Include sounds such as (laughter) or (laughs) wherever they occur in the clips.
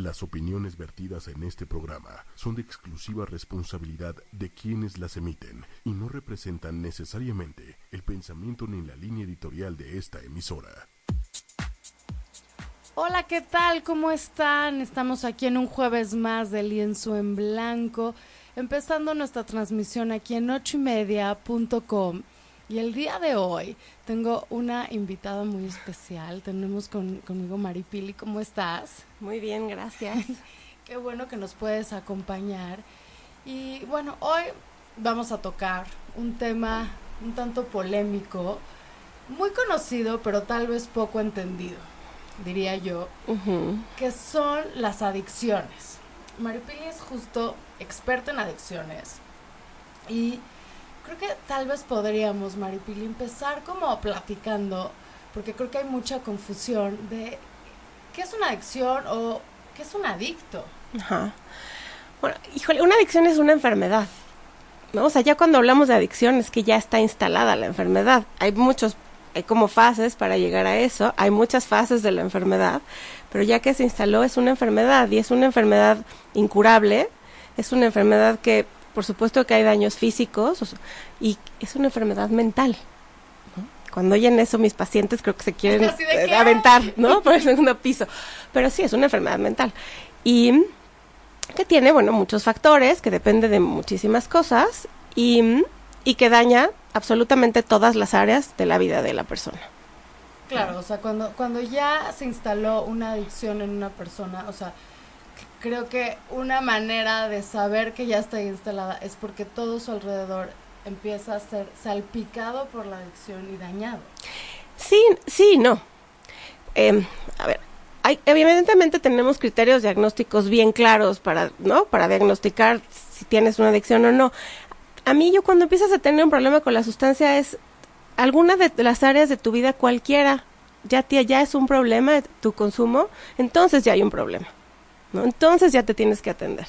Las opiniones vertidas en este programa son de exclusiva responsabilidad de quienes las emiten y no representan necesariamente el pensamiento ni la línea editorial de esta emisora. Hola, ¿qué tal? ¿Cómo están? Estamos aquí en un jueves más de lienzo en blanco, empezando nuestra transmisión aquí en ochoymedia.com. Y el día de hoy tengo una invitada muy especial. Tenemos con, conmigo Maripili. ¿Cómo estás? Muy bien, gracias. (laughs) Qué bueno que nos puedes acompañar. Y bueno, hoy vamos a tocar un tema un tanto polémico, muy conocido, pero tal vez poco entendido, diría yo, que son las adicciones. Maripili es justo experta en adicciones y creo que tal vez podríamos, Maripili, empezar como platicando, porque creo que hay mucha confusión de qué es una adicción o qué es un adicto. Ajá. Bueno, híjole, una adicción es una enfermedad. ¿no? O sea, ya cuando hablamos de adicción es que ya está instalada la enfermedad. Hay muchos, hay como fases para llegar a eso, hay muchas fases de la enfermedad, pero ya que se instaló es una enfermedad y es una enfermedad incurable, es una enfermedad que por supuesto que hay daños físicos y es una enfermedad mental. Cuando oyen eso mis pacientes creo que se quieren (laughs) eh, aventar, ¿no? (laughs) Por el segundo piso. Pero sí, es una enfermedad mental. Y que tiene, bueno, muchos factores, que depende de muchísimas cosas y, y que daña absolutamente todas las áreas de la vida de la persona. Claro, o sea, cuando, cuando ya se instaló una adicción en una persona, o sea, creo que una manera de saber que ya está instalada es porque todo su alrededor empieza a ser salpicado por la adicción y dañado. Sí, sí, no. Eh, a ver, hay, evidentemente tenemos criterios diagnósticos bien claros para, ¿no? Para diagnosticar si tienes una adicción o no. A mí yo cuando empiezas a tener un problema con la sustancia es alguna de las áreas de tu vida cualquiera ya ya es un problema tu consumo, entonces ya hay un problema. ¿No? Entonces ya te tienes que atender.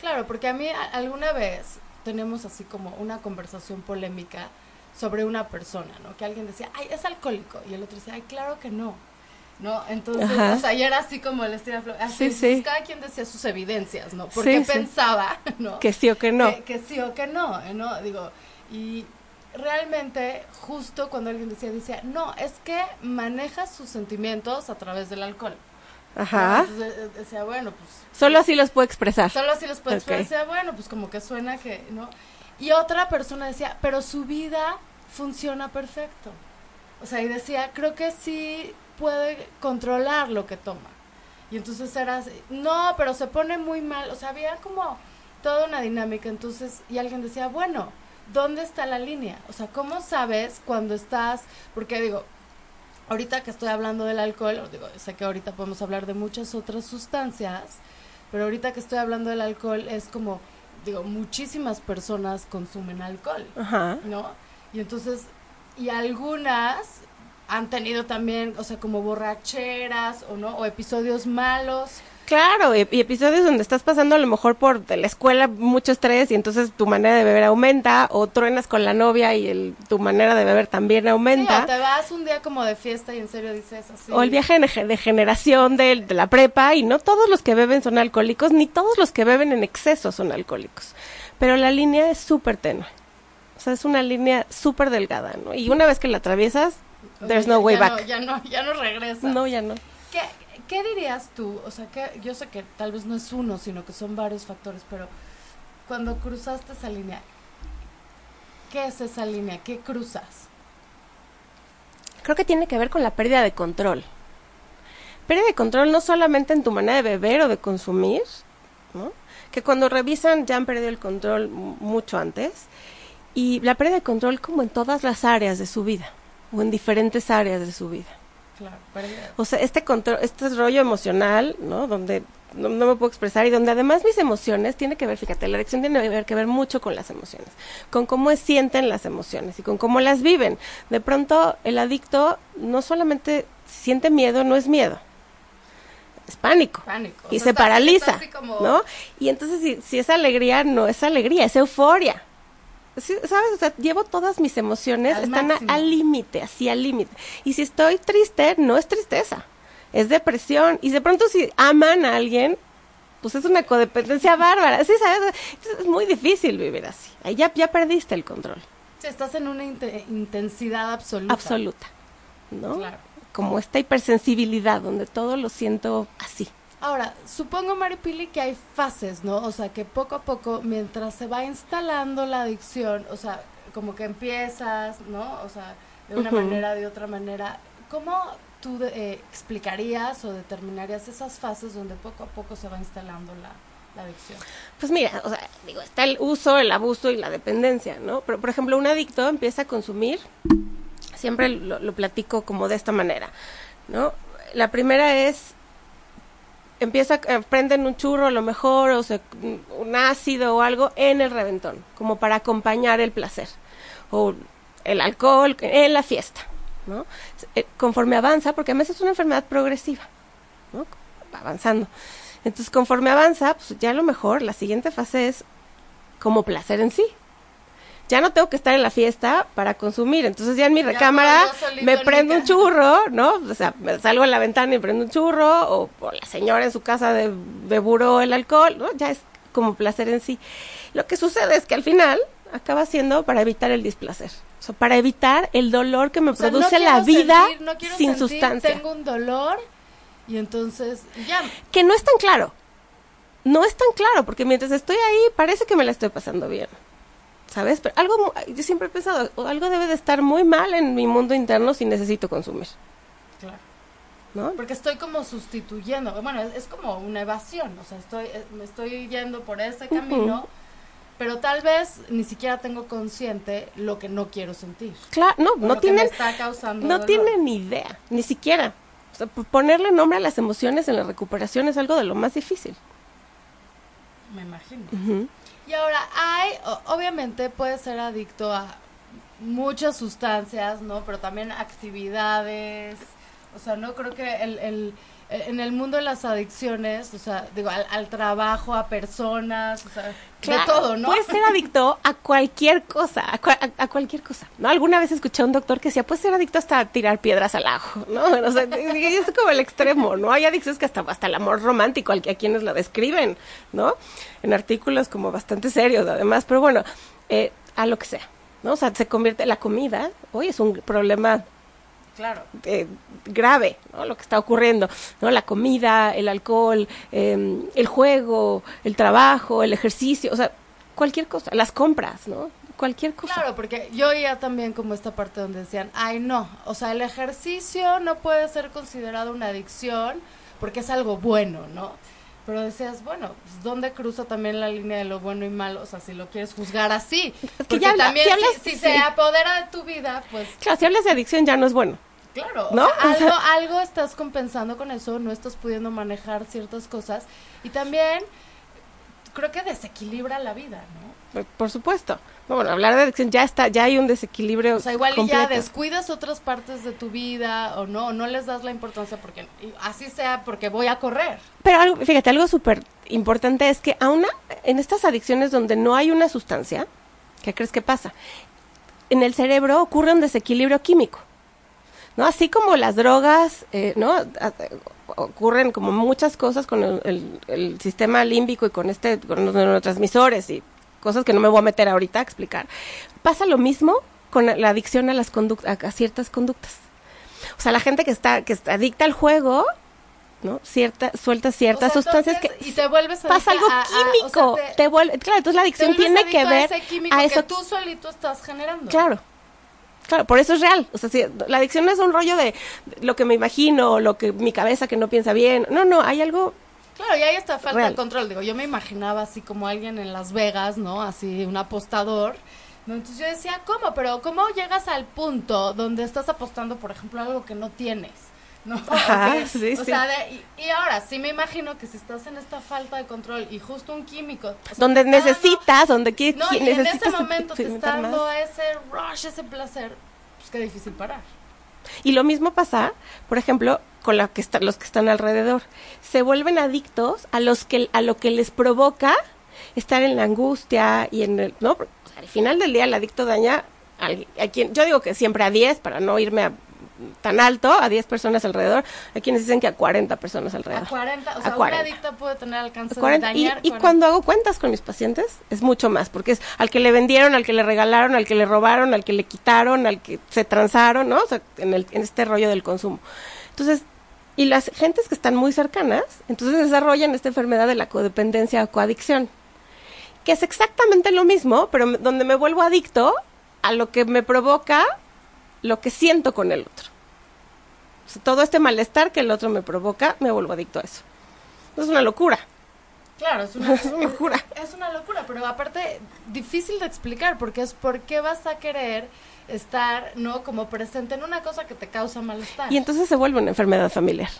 Claro, porque a mí alguna vez tenemos así como una conversación polémica sobre una persona, ¿no? Que alguien decía, ay, es alcohólico, y el otro decía, ay, claro que no. ¿no? Entonces, o sea, ya era así como el estilo así, sí, cada quien decía sus evidencias, ¿no? Porque pensaba, (laughs) ¿no? Que sí o que no. Que, sí o que no, ¿no? Digo, y realmente justo cuando alguien decía, decía, no, es que maneja sus sentimientos a través del alcohol. Ajá. Entonces eh, decía, bueno, pues... Solo así los puede expresar. Solo así los puede expresar. Decía, bueno, pues como que suena que, ¿no? Y otra persona decía, pero su vida funciona perfecto. O sea, y decía, creo que sí puede controlar lo que toma. Y entonces era así, no, pero se pone muy mal. O sea, había como toda una dinámica. Entonces, y alguien decía, bueno, ¿dónde está la línea? O sea, ¿cómo sabes cuando estás? Porque digo, ahorita que estoy hablando del alcohol, digo, sé que ahorita podemos hablar de muchas otras sustancias, pero ahorita que estoy hablando del alcohol es como, digo, muchísimas personas consumen alcohol, ¿no? Y entonces, y algunas han tenido también, o sea, como borracheras o no, o episodios malos. Claro, y, episodios donde estás pasando a lo mejor por de la escuela mucho estrés y entonces tu manera de beber aumenta, o truenas con la novia y el, tu manera de beber también aumenta. Sí, o te vas un día como de fiesta y en serio dices así. O el viaje de, generación de, de la prepa y no todos los que beben son alcohólicos, ni todos los que beben en exceso son alcohólicos. Pero la línea es súper tenue. O sea, es una línea súper delgada, ¿no? Y una vez que la atraviesas, There's no way back. ya no, ya no regresa. No, ya no. ¿Qué, ¿Qué dirías tú? O sea, que yo sé que tal vez no es uno, sino que son varios factores, pero cuando cruzaste esa línea, ¿qué es esa línea? ¿Qué cruzas? Creo que tiene que ver con la pérdida de control. Pérdida de control no solamente en tu manera de beber o de consumir, ¿no? que cuando revisan ya han perdido el control mucho antes, y la pérdida de control como en todas las áreas de su vida o en diferentes áreas de su vida. Claro, o sea, este control, este rollo emocional, ¿no? Donde no, me puedo expresar y donde además mis emociones tiene que ver, fíjate, la adicción tiene que ver mucho con las emociones, con cómo sienten las emociones y con cómo las viven. De pronto el adicto no solamente siente miedo, no es miedo, es pánico, pánico. y se paraliza, ¿no? Y entonces si, si es alegría, no es alegría, es euforia. ¿Sabes? O sea, llevo todas mis emociones, están al límite, así al límite. Y si estoy triste, no es tristeza, es depresión. Y de pronto si aman a alguien, pues es una codependencia bárbara. Sí, ¿sabes? Es muy difícil vivir así. Ahí ya, ya perdiste el control. Sí, estás en una intensidad absoluta. Absoluta, ¿no? Claro. Como esta hipersensibilidad, donde todo lo siento así. Ahora, supongo, Maripili, que hay fases, ¿no? O sea, que poco a poco, mientras se va instalando la adicción, o sea, como que empiezas, ¿no? O sea, de una manera, de otra manera. ¿Cómo tú eh, explicarías o determinarías esas fases donde poco a poco se va instalando la, adicción? Pues mira, o sea, digo, está el uso, el abuso y la dependencia, ¿no? Pero, por ejemplo, un adicto empieza a consumir, siempre lo, lo platico como de esta manera, ¿no? La primera es empieza, eh, prenden un churro a lo mejor, o se, un ácido o algo en el reventón, como para acompañar el placer, o el alcohol en la fiesta, ¿no? Eh, conforme avanza, porque además es una enfermedad progresiva, ¿no? avanzando. Entonces, conforme avanza, pues ya a lo mejor la siguiente fase es como placer en sí, ya no tengo que estar en la fiesta para consumir. Entonces ya en mi recámara me prendo un churro, ¿no? O sea, me salgo a la ventana y prendo un churro, o, la señora en su casa de, de el alcohol, ¿no? Ya es como placer en sí. Lo que sucede es que al final acaba siendo para evitar el displacer. O sea, para evitar el dolor que me produce la vida sin sustancia. Tengo un dolor y entonces ya. Que no es tan claro. No es tan claro, porque mientras estoy ahí parece que me la estoy pasando bien. ¿Sabes? Pero algo, yo siempre he pensado, algo debe de estar muy mal en mi mundo interno si necesito consumir. Claro. ¿No? Porque estoy como sustituyendo, bueno, es, como una evasión, o sea, estoy, eh, me estoy yendo por ese camino, pero tal vez ni siquiera tengo consciente lo que no quiero sentir. Claro, no, no tienen, no tienen ni idea, ni siquiera. O sea, ponerle nombre a las emociones en la recuperación es algo de lo más difícil. Me imagino. Y ahora hay, obviamente puede ser adicto a muchas sustancias, ¿no? Pero también actividades. O sea, no creo que el, el en el mundo de las adicciones, o sea, digo, al, trabajo, a personas, o sea, de todo, ¿no? Puedes ser adicto a cualquier cosa, a, cualquier cosa, ¿no? Alguna vez escuché a un doctor que decía, puedes ser adicto hasta a tirar piedras al ajo, ¿no? (laughs) O sea, es como el extremo, ¿no? Hay adicciones que hasta, hasta el amor romántico, al que a quienes lo describen, ¿no? En artículos como bastante serios, además, pero bueno, eh, a lo que sea, ¿no? O sea, se convierte, la comida, hoy es un problema claro. Eh, grave, ¿no? Lo que está ocurriendo, ¿no? La comida, el alcohol, em, el juego, el trabajo, el ejercicio, o sea, cualquier cosa, las compras, ¿no? Cualquier cosa. Claro, porque yo oía también como esta parte donde decían, ay no, o sea, el ejercicio no puede ser considerado una adicción porque es algo bueno, ¿no? Pero decías, bueno, pues ¿dónde cruza también la línea de lo bueno y malo? O sea, si lo quieres juzgar así. porque también si, se apodera de tu vida, pues... Claro, si hablas de adicción ya no es bueno. Claro, ¿no? (laughs) algo, algo estás compensando con eso, no estás pudiendo manejar ciertas cosas y también creo que desequilibra la vida, ¿no? Por, supuesto. Bueno, hablar de adicción ya está, ya hay un desequilibrio. O sea, igual ya descuidas otras partes de tu vida o no, no les das la importancia porque así sea porque voy a correr. Pero algo, fíjate, algo súper importante es que aún en estas adicciones donde no hay una sustancia, ¿qué crees que pasa? En el cerebro ocurre un desequilibrio químico. ¿no? Así como las drogas, eh, ¿no? ocurren como muchas cosas con el, sistema límbico y con este, con los neurotransmisores y cosas que no me voy a meter ahorita a explicar. Pasa lo mismo con la adicción a las conductas, a, ciertas conductas. O sea, la gente que está, que está adicta al juego, ¿no? Cierta, suelta ciertas sustancias que y te vuelves pasa algo químico, te, vuelve, claro, entonces la adicción tiene que ver a, eso que tú solito estás generando. Claro. Claro, por eso es real. O sea, si, la adicción no es un rollo de lo que me imagino, lo que mi cabeza que no piensa bien. No, no, hay algo Claro, y ahí está falta de control. Digo, yo me imaginaba así como alguien en Las Vegas, ¿no? Así, un apostador. Entonces yo decía, ¿cómo? Pero ¿cómo llegas al punto donde estás apostando, por ejemplo, algo que no tienes? ¿no? (laughs) Ajá, sí, o Sea, y, ahora, sí me imagino que si estás en esta falta de control y justo un químico... donde necesitas, donde quieres... No, y en ese momento te está dando ese rush, ese placer, pues qué difícil parar. Y lo mismo pasa, por ejemplo, con la que está, los que están alrededor. Se vuelven adictos a los que a lo que les provoca estar en la angustia y en el, no, al final del día el adicto daña a, a, quien yo digo que siempre a 10 para no irme a tan alto, a 10 personas alrededor. Hay quienes dicen que a 40 personas alrededor. A 40, o sea, un 40. adicto puede tener alcance de 40. Y, dañar. y 40. cuando hago cuentas con mis pacientes, es mucho más, porque es al que le vendieron, al que le regalaron, al que le robaron, al que le quitaron, al que se transaron, ¿no? O sea, en, el, en este rollo del consumo. Entonces, y las gentes que están muy cercanas, entonces desarrollan esta enfermedad de la codependencia o coadicción, que es exactamente lo mismo, pero donde me vuelvo adicto a lo que me provoca lo que siento con el otro. Todo este malestar que el otro me provoca, me vuelvo adicto a eso. Es una locura. Claro, es una, (laughs) Es una locura. Es una locura, pero aparte difícil de explicar porque es por qué vas a querer estar, ¿no? Como presente en una cosa que te causa malestar. Y entonces se vuelve una enfermedad familiar.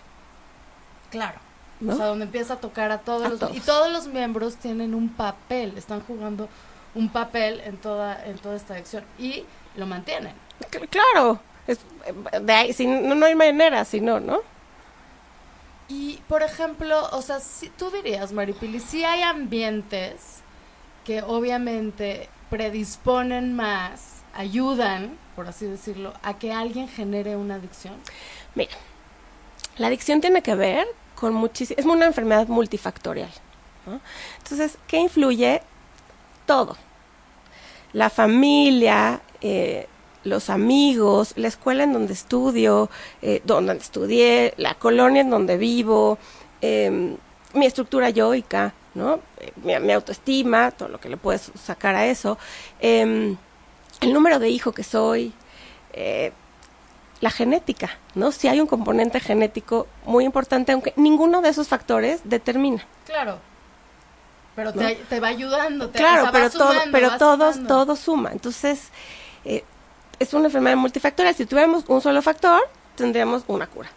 Claro. ¿No? O sea, donde empieza a tocar a todos A los todos. y todos los miembros tienen un papel, están jugando un papel en toda en toda esta acción y lo mantienen. Cl- Claro. Es, eh, de ahí, si no, no hay manera, si no, ¿no? Y por ejemplo, o sea, si tú dirías, Maripili, si hay ambientes que obviamente predisponen más, ayudan, por así decirlo, a que alguien genere una adicción. Mira, la adicción tiene que ver con muchísimo, es una enfermedad multifactorial. Entonces, ¿qué influye? Todo. La familia, eh, los amigos, la escuela en donde estudio, eh, donde estudié, la colonia en donde vivo, eh, mi estructura yoica, ¿no? Eh, mi, mi autoestima, todo lo que le puedes sacar a eso, eh, el número de hijo que soy, eh, la genética, ¿no? Si hay un componente genético muy importante, aunque ninguno de esos factores determina. Claro. Pero ¿No? te, te va ayudando. Te, claro, pero todo, sumando, pero va todos, todo suma. Entonces, eh, es una enfermedad multifactorial. Si tuviéramos un solo factor, tendríamos una cura.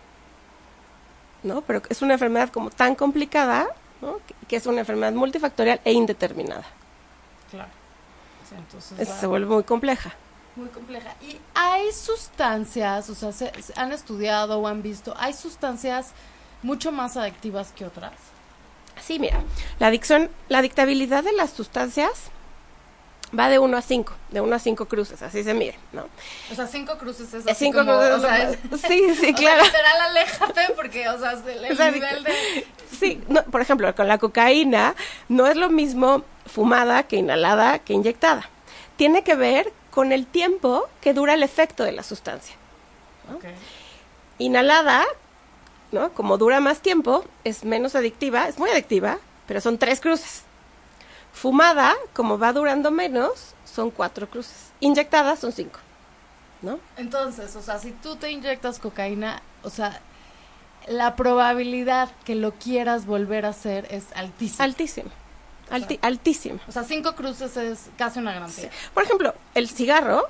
¿No? Pero es una enfermedad como tan complicada, ¿no? Que, que es una enfermedad multifactorial e indeterminada. Claro. Entonces va- se vuelve muy compleja. Muy compleja. Y hay sustancias, o sea, se, se han estudiado o han visto, hay sustancias mucho más adictivas que otras. Sí, mira, la adicción, la adictabilidad de las sustancias va de 1 a 5, de 1 a 5 cruces, así se mide, ¿no? O sea, cinco cruces es así cinco como, cruces, o sea, es- (laughs) sí, sí, (laughs) o sea, claro. literal, aléjate porque, o sea, es el, nivel de... Sí, no, por ejemplo, con la cocaína no es lo mismo fumada que inhalada que inyectada. Tiene que ver con el tiempo que dura el efecto de la sustancia. Inhalada, ¿no? Como dura más tiempo, es menos adictiva, es muy adictiva, pero son tres cruces. Fumada, como va durando menos, son cuatro cruces. Inyectada son cinco, ¿no? Entonces, o sea, si tú te inyectas cocaína, o sea, la probabilidad que lo quieras volver a hacer es altísima. Altísimo. Alti- altísimo. o sea, cinco cruces es casi una garantía. Por ejemplo, el cigarro,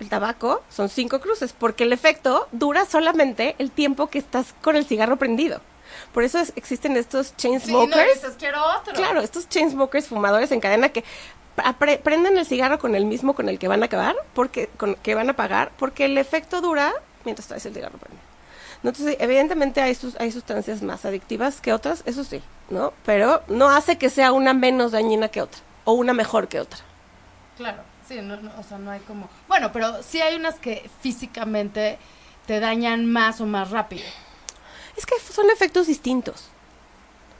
el tabaco, son cinco cruces, porque el efecto dura solamente el tiempo que estás con el cigarro prendido. Por eso es- existen estos chain Sí, no quiero otro. claro, estos chain smokers fumadores en cadena que apre- prenden el cigarro con el mismo con el que van a acabar, porque con que van a pagar, porque el efecto dura mientras traes el cigarro prendido. ¿No? Entonces, evidentemente hay, sus, hay sustancias más adictivas que otras, eso sí, ¿no? Pero no hace que sea una menos dañina que otra, o una mejor que otra. Claro, sí, no, no, o sea, no hay como... Bueno, pero sí hay unas que físicamente te dañan más o más rápido. Es que son efectos distintos.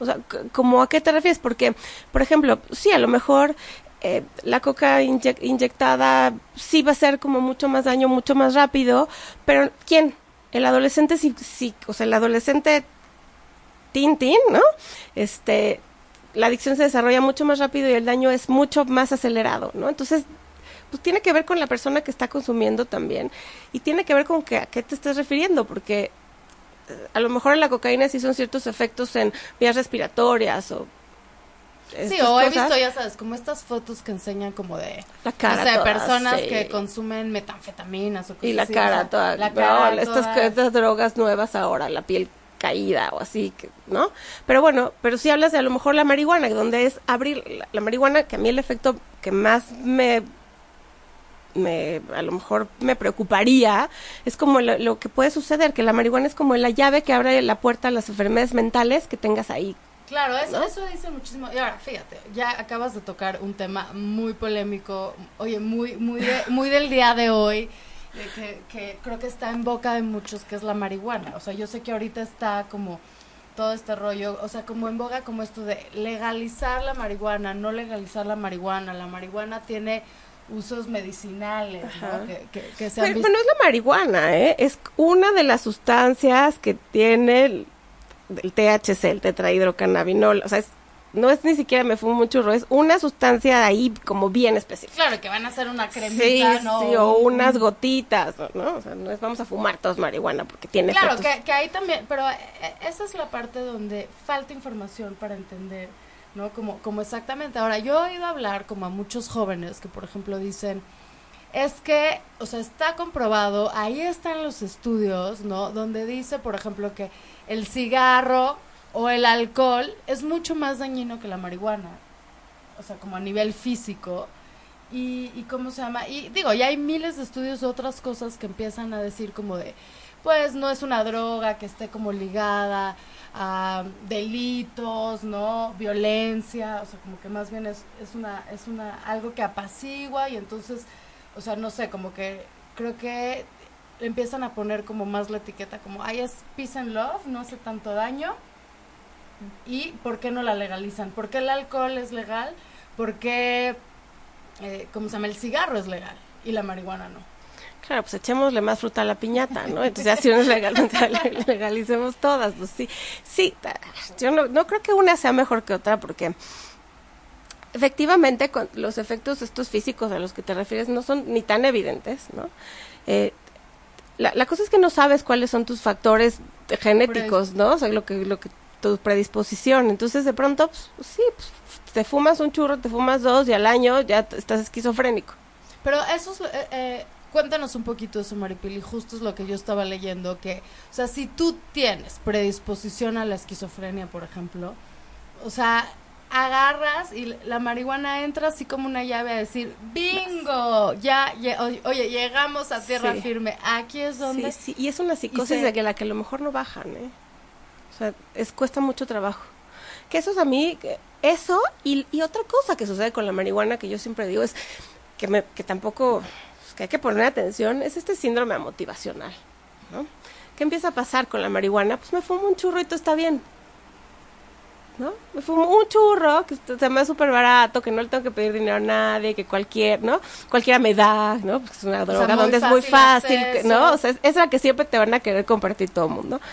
O sea, ¿como a qué te refieres? Porque, por ejemplo, sí, a lo mejor eh, la coca inye- inyectada sí va a ser como mucho más daño, mucho más rápido, pero ¿quién? El adolescente sí, sí o sea, el adolescente tin, tin, ¿no? Este, la adicción se desarrolla mucho más rápido y el daño es mucho más acelerado, ¿no? Entonces, pues tiene que ver con la persona que está consumiendo también y tiene que ver con que, a qué te estás refiriendo, porque a lo mejor en la cocaína sí son ciertos efectos en vías respiratorias o Sí, estas o he cosas. visto, ya sabes, como estas fotos que enseñan como de... la cara sé, toda, personas sí. que consumen metanfetaminas o cosas y la así, o cara sea, toda, la cara estas, toda- estas drogas nuevas ahora, la piel caída o así, que, ¿no? Pero bueno, pero si hablas de a lo mejor la marihuana, donde es abrir la, la marihuana, que a mí el efecto que más me me a lo mejor me preocuparía es como lo, lo que puede suceder que la marihuana es como la llave que abre la puerta a las enfermedades mentales que tengas ahí Claro, eso, ¿no? eso dice muchísimo. Y ahora, fíjate, ya acabas de tocar un tema muy polémico, oye, muy, muy, de- (laughs) muy del día de hoy, que, que creo que está en boca de muchos, que es la marihuana. O sea, yo sé que ahorita está como todo este rollo, o sea, como en boga como esto de legalizar la marihuana, no legalizar la marihuana. La marihuana tiene usos medicinales, ¿no? que, que, que se han Pero, visto- pero no es la marihuana, ¿eh? Es una de las sustancias que tiene el, el THC, el tetrahidrocannabinol. O sea, es- no es ni siquiera me fumo churro, es una sustancia ahí como bien específica. Claro, que van a hacer una Sí, cremita, ¿no? sí, o unas gotitas, ¿no? O sea, no es vamos a fumar todos marihuana porque tiene Claro, efectos. que, que ahí también, pero eh, esa es la parte donde falta información para entender, ¿no? Como, como exactamente. Ahora, yo he oído hablar como a muchos jóvenes que, por ejemplo, dicen, es que, o sea, está comprobado, ahí están los estudios, ¿no? Donde dice, por ejemplo, que el cigarro o el alcohol es mucho más dañino que la marihuana, o sea, como a nivel físico. Y, y cómo se llama, y digo, ya hay miles de estudios de otras cosas que empiezan a decir como de, pues no es una droga que esté como ligada a delitos, ¿no? Violencia, o sea, como que más bien es, es una, es una, algo que apacigua y entonces, o sea, no sé, como que creo que empiezan a poner como más la etiqueta, como, ay, es peace and love, no hace tanto daño. ¿Y por qué no la legalizan? ¿Por qué el alcohol es legal? ¿Por qué, eh, cómo se llama, el cigarro es legal y la marihuana no? Claro, pues echémosle más fruta a la piñata, ¿no? Entonces así nos legal, (laughs) legalicemos todas, pues sí. Sí, yo no, no creo que una sea mejor que otra porque efectivamente con los efectos estos físicos a los que te refieres no son ni tan evidentes, ¿no? Eh, la, la cosa es que no sabes cuáles son tus factores genéticos, ¿no? O sea, lo que, lo que, tu predisposición. Entonces, de pronto, pues, sí, pues, te fumas un churro, te fumas dos y al año ya estás esquizofrénico. Pero eso es, eh, eh, cuéntanos un poquito eso, Maripili, justo es lo que yo estaba leyendo, que, o sea, si tú tienes predisposición a la esquizofrenia, por ejemplo, o sea, agarras y la marihuana entra así como una llave a decir, bingo, ya, ya, oye, llegamos a tierra Sí. firme, aquí es donde... Sí, sí, y es una psicosis se- de que la que a lo mejor no bajan, ¿eh? O sea, es, cuesta mucho trabajo. Que eso es a mí, eso y, y otra cosa que sucede con la marihuana que yo siempre digo es que, me, que tampoco, pues, que hay que poner atención, es este síndrome motivacional, ¿no? ¿Qué empieza a pasar con la marihuana? Pues me fumo un churro y todo está bien. ¿no? Me fumo un churro, que se me da súper barato, que no le tengo que pedir dinero a nadie, que cualquier, ¿no? Cualquiera me da, ¿no? Porque es una droga donde es muy fácil acceso. ¿no? O sea, es, es la que siempre te van a querer compartir todo el mundo, ¿no?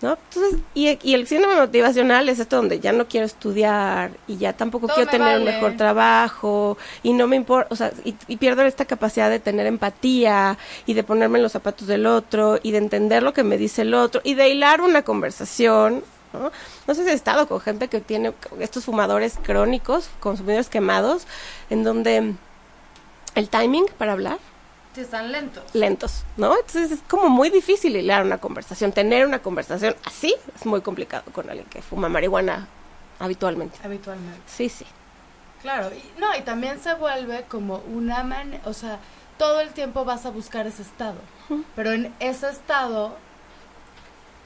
Entonces, y, y el síndrome motivacional es esto donde ya no quiero estudiar y ya tampoco Todo quiero tener un mejor trabajo y no me importa, o sea, y, y pierdo esta capacidad de tener empatía y de ponerme en los zapatos del otro y de entender lo que me dice el otro y de hilar una conversación, ¿no? No sé si he estado con gente que tiene estos fumadores crónicos, consumidores quemados, en donde el timing para hablar Sí, están lentos. lentos, ¿no? Entonces es como muy difícil hilar una conversación, tener una conversación así es muy complicado con alguien que fuma marihuana habitualmente. Habitualmente. Sí, sí. Claro, y, no, y también se vuelve como una manera, o sea, todo el tiempo vas a buscar ese estado, pero en ese estado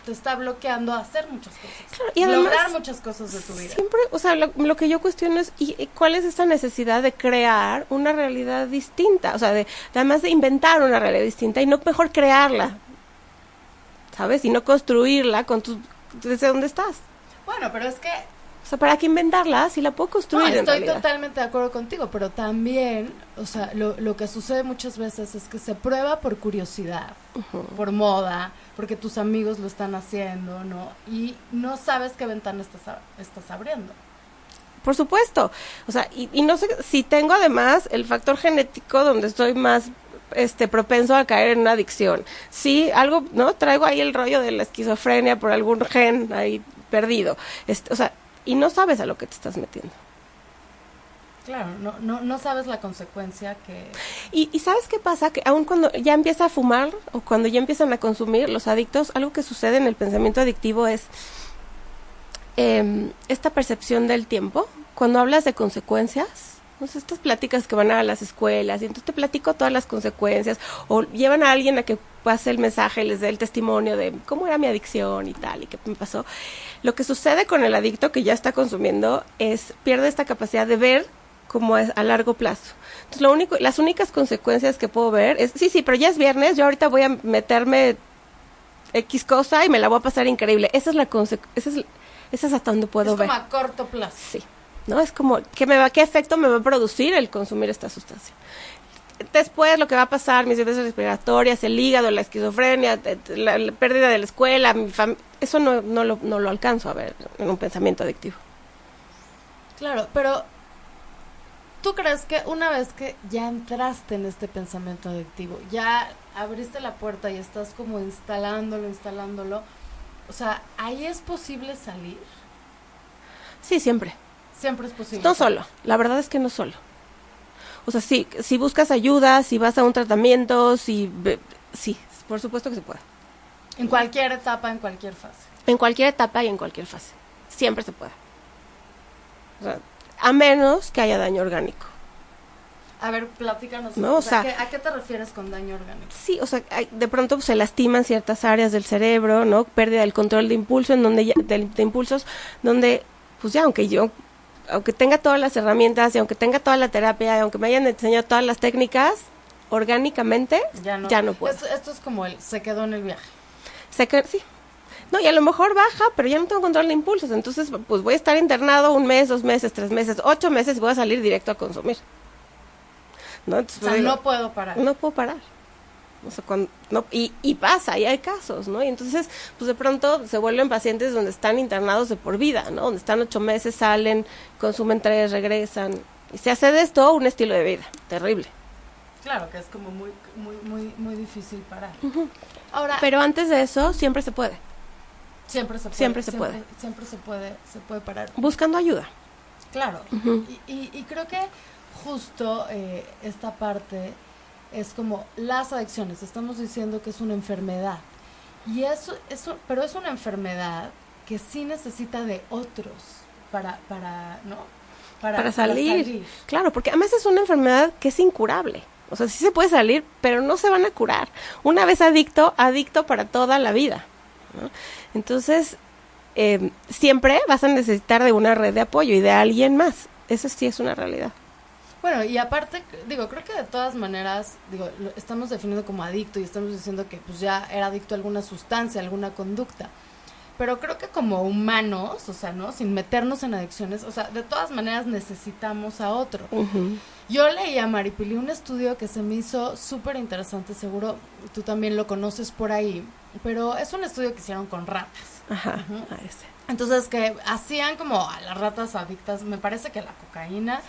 te está bloqueando a hacer muchas cosas, Claro, y además- lograr muchas cosas de tu vida. Siempre, o sea, lo, lo que yo cuestiono es ¿y, y cuál es esta necesidad de crear una realidad distinta, o sea, de, de además de inventar una realidad distinta y no mejor crearla, ¿sabes? Y no construirla con tus desde donde estás. Bueno, pero es que sea, ¿para qué inventarla si la puedo no, construir en estoy totalmente de acuerdo contigo, pero también, o sea, lo, lo que sucede muchas veces es que se prueba por curiosidad, por moda, porque tus amigos lo están haciendo, ¿no? Y no sabes qué ventana estás, estás abriendo. Por supuesto. O sea, y, y no sé si tengo además el factor genético donde estoy más este propenso a caer en una adicción. Sí, algo, ¿no? Traigo ahí el rollo de la esquizofrenia por algún gen ahí perdido. Este, o sea, y no sabes a lo que te estás metiendo. Claro, no, no, no sabes la consecuencia que... Y, y ¿sabes qué pasa? Que aun cuando ya empieza a fumar o cuando ya empiezan a consumir los adictos, algo que sucede en el pensamiento adictivo es em, esta percepción del tiempo. Cuando hablas de consecuencias, sé, estas pláticas que van a las escuelas y entonces te platico todas las consecuencias o llevan a alguien a que pase el mensaje y les dé el testimonio de cómo era mi adicción y tal y qué me pasó. Lo que sucede con el adicto que ya está consumiendo es pierde esta capacidad de ver como es a largo plazo. Entonces, lo único, las únicas consecuencias que puedo ver es, sí, sí, pero ya es viernes, yo ahorita voy a meterme X cosa y me la voy a pasar increíble. Esa es la esa es, esa es hasta donde puedo es ver. como a corto plazo. Sí. ¿No? Es como, ¿qué, me va, ¿qué efecto me va a producir el consumir esta sustancia? Después lo que va a pasar, mis defensas respiratorias, el hígado, la esquizofrenia, la, pérdida de la escuela, mi eso no, no, lo, no lo alcanzo a ver en un pensamiento adictivo. Claro, pero ¿tú crees que una vez que ya entraste en este pensamiento adictivo, ya abriste la puerta y estás como instalándolo, instalándolo, o sea, ahí es posible salir? Sí, siempre. Siempre es posible. No solo, la verdad es que no solo. O sea, sí, si buscas ayuda, si vas a un tratamiento, si... Sí, por supuesto que se puede. En cualquier etapa, en cualquier fase. En cualquier etapa y en cualquier fase. Siempre se puede. O sea, a menos que haya daño orgánico. A ver, platícanos. No, o sea, ¿A qué te refieres con daño orgánico? Sí, o sea, de pronto se lastiman ciertas áreas del cerebro, ¿no? Pérdida del control de impulso, en donde ya, de, de impulsos, donde, pues ya, aunque yo aunque tenga todas las herramientas y aunque tenga toda la terapia y aunque me hayan enseñado todas las técnicas, orgánicamente ya no, ya no puedo. Esto, es como el se quedó en el viaje. Se quedó, sí. No, y a lo mejor baja, pero ya no tengo control de impulsos. Entonces, pues voy a estar internado un mes, dos meses, tres meses, ocho meses y voy a salir directo a consumir. ¿No? o sea, no puedo parar. No puedo parar. O sea, cuando, no, y, y pasa, y hay casos, ¿no? Y entonces, pues de pronto se vuelven pacientes donde están internados de por vida, ¿no? Donde están ocho meses, salen, consumen tres, regresan. Y se hace de esto un estilo de vida terrible. Claro, que es como muy, muy, muy, muy difícil parar. Ahora, Pero antes de eso, siempre se puede. Siempre se puede. Siempre se puede. Siempre se puede, se puede parar. Buscando ayuda. Claro. y, y, y, creo que justo eh, esta parte es como las adicciones. Estamos diciendo que es una enfermedad. Y eso, eso, pero es una enfermedad que sí necesita de otros para, para, ¿no? Para, salir. Claro, porque además es una enfermedad que es incurable. O sea, sí se puede salir, pero no se van a curar. Una vez adicto, adicto para toda la vida. Entonces, eh, siempre vas a necesitar de una red de apoyo y de alguien más. Eso sí es una realidad. Bueno, y aparte, digo, creo que de todas maneras, digo, lo estamos definiendo como adicto y estamos diciendo que pues ya era adicto a alguna sustancia, alguna conducta. Pero creo que como humanos, o sea, ¿no? Sin meternos en adicciones, o sea, de todas maneras necesitamos a otro. Yo leí a Maripili un estudio que se me hizo súper interesante, seguro tú también lo conoces por ahí, pero es un estudio que hicieron con ratas. Ajá, entonces que hacían como a las ratas adictas, me parece que la cocaína,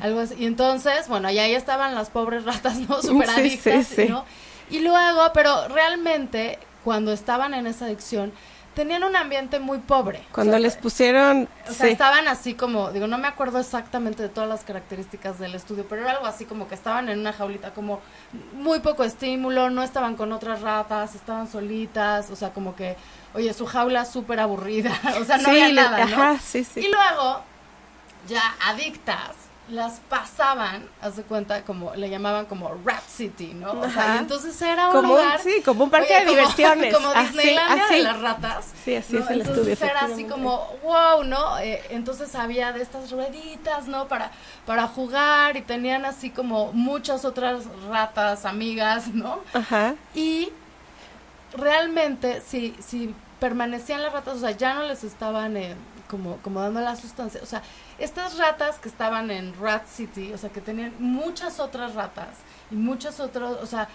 algo así. Y entonces, bueno, y ahí estaban las pobres ratas, ¿no? (laughs) Súper adictas, ¿no? Y luego, pero realmente, cuando estaban en esa adicción, tenían un ambiente muy pobre. Cuando les pusieron... O sea, estaban así como, digo, no me acuerdo exactamente de todas las características del estudio, pero era algo así como que estaban en una jaulita, como muy poco estímulo, no estaban con otras ratas, estaban solitas, o sea, como que oye, su jaula súper aburrida, (laughs) o sea, no había nada, ¿no? sí, sí. Y luego, ya adictas, las pasaban, haz de cuenta, como le llamaban como Rat City, ¿no? O sea, y entonces era un como lugar... sí, como un parque de diversiones. (laughs) Como Disneylandia de las ratas. Sí, así es el estudio. Entonces era así como, wow, ¿no? Eh, entonces había de estas rueditas, ¿no? Para, para jugar y tenían así como muchas otras ratas, amigas, ¿no? Ajá. Y realmente, si, si permanecían las ratas, o sea, ya no les estaban eh, como, como dando la sustancia, o sea, estas ratas que estaban en Rat City, o sea, que tenían muchas otras ratas y muchas otras, o sea,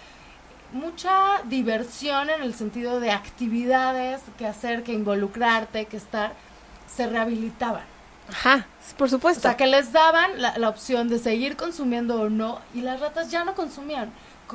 mucha diversión en el sentido de actividades que hacer, que involucrarte, que estar, se rehabilitaban. Ajá, por supuesto. O sea, que les daban la, la opción de seguir consumiendo o no, y las ratas ya no consumían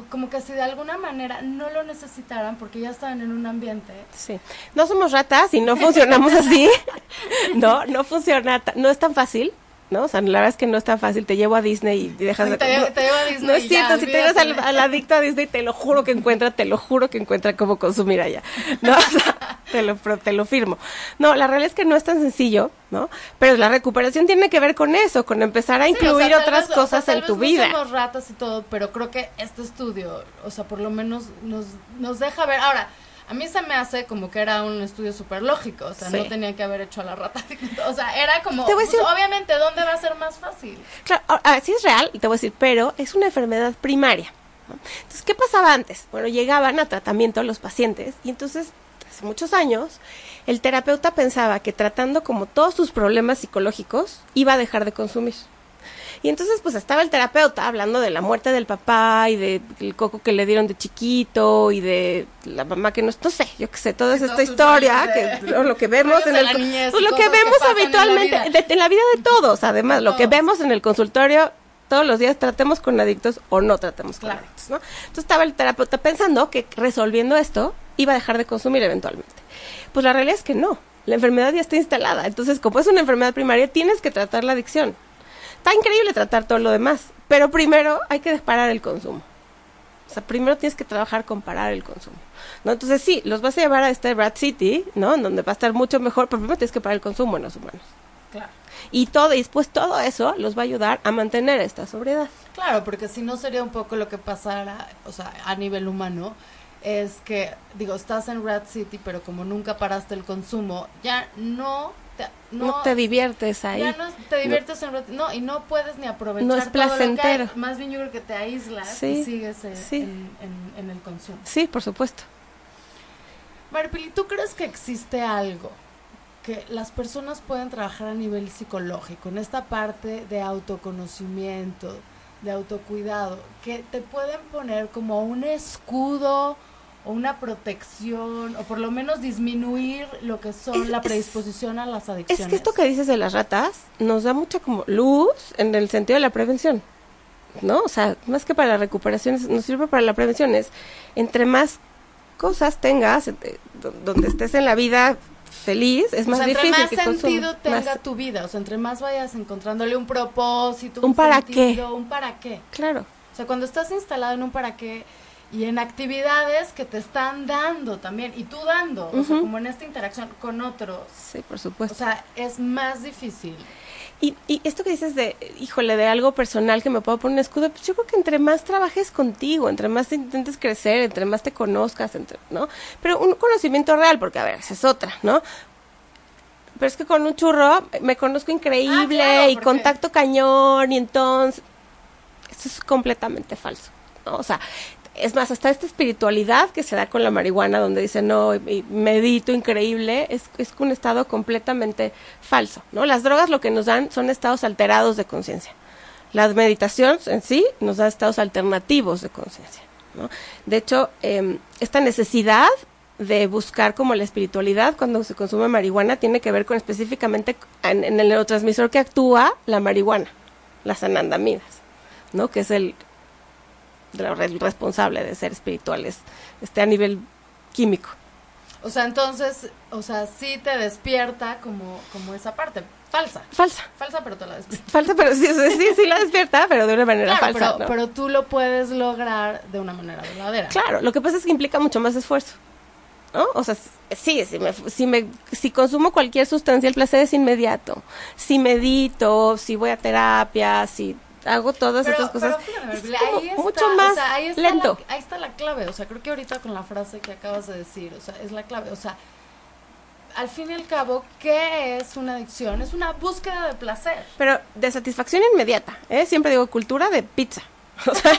como que si de alguna manera no lo necesitaran porque ya estaban en un ambiente. Sí. No somos ratas y no funcionamos así. (laughs) no, no funciona, no es tan fácil. ¿No? O sea, la verdad es que no es tan fácil. Te llevo a Disney y dejas... de... te, te llevo a Disney No es cierto, si te llevas al, adicto a Disney, te lo juro que encuentra, te lo juro que encuentra cómo consumir allá. ¿no? (laughs) O sea, te lo, te lo firmo. No, la realidad es que no es tan sencillo, ¿no? Pero la recuperación tiene que ver con eso, con empezar a incluir otras cosas en tu vida. Somos ratas y todo, pero creo que este estudio, o sea, por lo menos nos, nos deja ver. Ahora, a mí se me hace como que era un estudio súper lógico, o sea, Sí. no tenía que haber hecho a la rata. (laughs) O sea, era como, Te voy a pues, decir- obviamente, ¿dónde va a ser más fácil? Claro, ahora, ah, sí es real, te voy a decir, pero es una enfermedad primaria. ¿no? Entonces, ¿qué pasaba antes? Bueno, llegaban a tratamiento los pacientes y entonces, hace muchos años, el terapeuta pensaba que tratando como todos sus problemas psicológicos, iba a dejar de consumir. Y entonces, pues estaba el terapeuta hablando de la muerte del papá y de el coco que le dieron de chiquito y de la mamá que no, no sé, yo qué sé, toda Sí, esta historia, de- que (laughs) lo, lo que vemos en de el niñez pues, lo que vemos pasan en la habitualmente de- en la vida de todos, además, lo que vemos en el consultorio todos los días tratemos con adictos o no tratemos con Claro. adictos, ¿no? Entonces estaba el terapeuta pensando que resolviendo esto iba a dejar de consumir eventualmente. Pues la realidad es que no. La enfermedad ya está instalada. Entonces, como es una enfermedad primaria, tienes que tratar la adicción. Está increíble tratar todo lo demás, pero primero hay que parar el consumo. O sea, primero tienes que trabajar con parar el consumo. ¿no? Entonces, sí, los vas a llevar a este Rat City, ¿no? En donde va a estar mucho mejor, pero primero tienes que parar el consumo en los humanos. Claro. Y todo, y después todo eso los va a ayudar a mantener esta sobriedad. Claro, porque si no sería un poco lo que pasara, o sea, a nivel humano, es que, digo, estás en Rat City, pero como nunca paraste el consumo, ya no te, No, no, te diviertes ahí. ya no te diviertes en no, y no puedes ni aprovechar No es todo lo que hay. placentero. Más bien yo creo que te aíslas Sí, y sigues eh, sí. en, en- en el consumo. Sí, por supuesto. Maripili, ¿tú crees que existe algo que las personas pueden trabajar a nivel psicológico, en esta parte de autoconocimiento, de autocuidado, que te pueden poner como un escudo o una protección, o por lo menos disminuir lo que son Es- la predisposición a las adicciones? Es que esto que dices de las ratas nos da mucha como luz en el sentido de la prevención. ¿No? O sea, más que para la recuperación, nos sirve para la prevención. Es entre más cosas tengas, eh, do- donde estés en la vida feliz, es O más sea, entre difícil más que sentido tenga Más- tu vida, o sea, entre más vayas encontrándole un propósito, Un para qué. sentido, un para qué. Claro. O sea, cuando estás instalado en un para qué y en actividades que te están dando también, y tú dando, o sea, como en esta interacción con otros, Sí, por o supuesto. sea, es más difícil. Y, y esto que dices de, híjole, de algo personal que me puedo poner un escudo, pues yo creo que entre más trabajes contigo, entre más intentes crecer, entre más te conozcas, entre, ¿no? Pero un conocimiento real, porque a ver, esa es otra, ¿no? Pero es que con un churro me conozco increíble Ah, claro, y porque- contacto cañón y entonces eso es completamente falso, ¿no? O sea, es más, hasta esta espiritualidad que se da con la marihuana, donde dice, no, medito increíble, es, es un estado completamente falso, ¿no? Las drogas lo que nos dan son estados alterados de conciencia. La meditación en sí nos da estados alternativos de conciencia, ¿no? De hecho, eh, esta necesidad de buscar como la espiritualidad cuando se consume marihuana tiene que ver con específicamente en, en el neurotransmisor que actúa la marihuana, las anandamidas, ¿no? Que es el, el responsable de ser espirituales este, a nivel químico. O sea, entonces, o sea, sí te despierta como, como esa parte falsa. Falsa. Falsa, pero te la despierta. (laughs) Falsa, pero sí, sí, sí, la despierta, pero de una manera Claro, falsa. pero, ¿no? pero tú lo puedes lograr de una manera verdadera. Claro, lo que pasa es que implica mucho más esfuerzo. ¿No? O sea, sí, si, me, si, me, si consumo cualquier sustancia, el placer es inmediato. Si medito, si voy a terapia, si hago todas Pero, estas cosas, pero fíjame, es Biblia, como ahí está, mucho o más sea, ahí está lento. La, ahí está la clave, o sea, creo que ahorita con la frase que acabas de decir, o sea, es la clave, o sea, al fin y al cabo, ¿qué es una adicción? Es una búsqueda de placer. Pero de satisfacción inmediata, ¿eh? Siempre digo cultura de pizza. (laughs) O sea,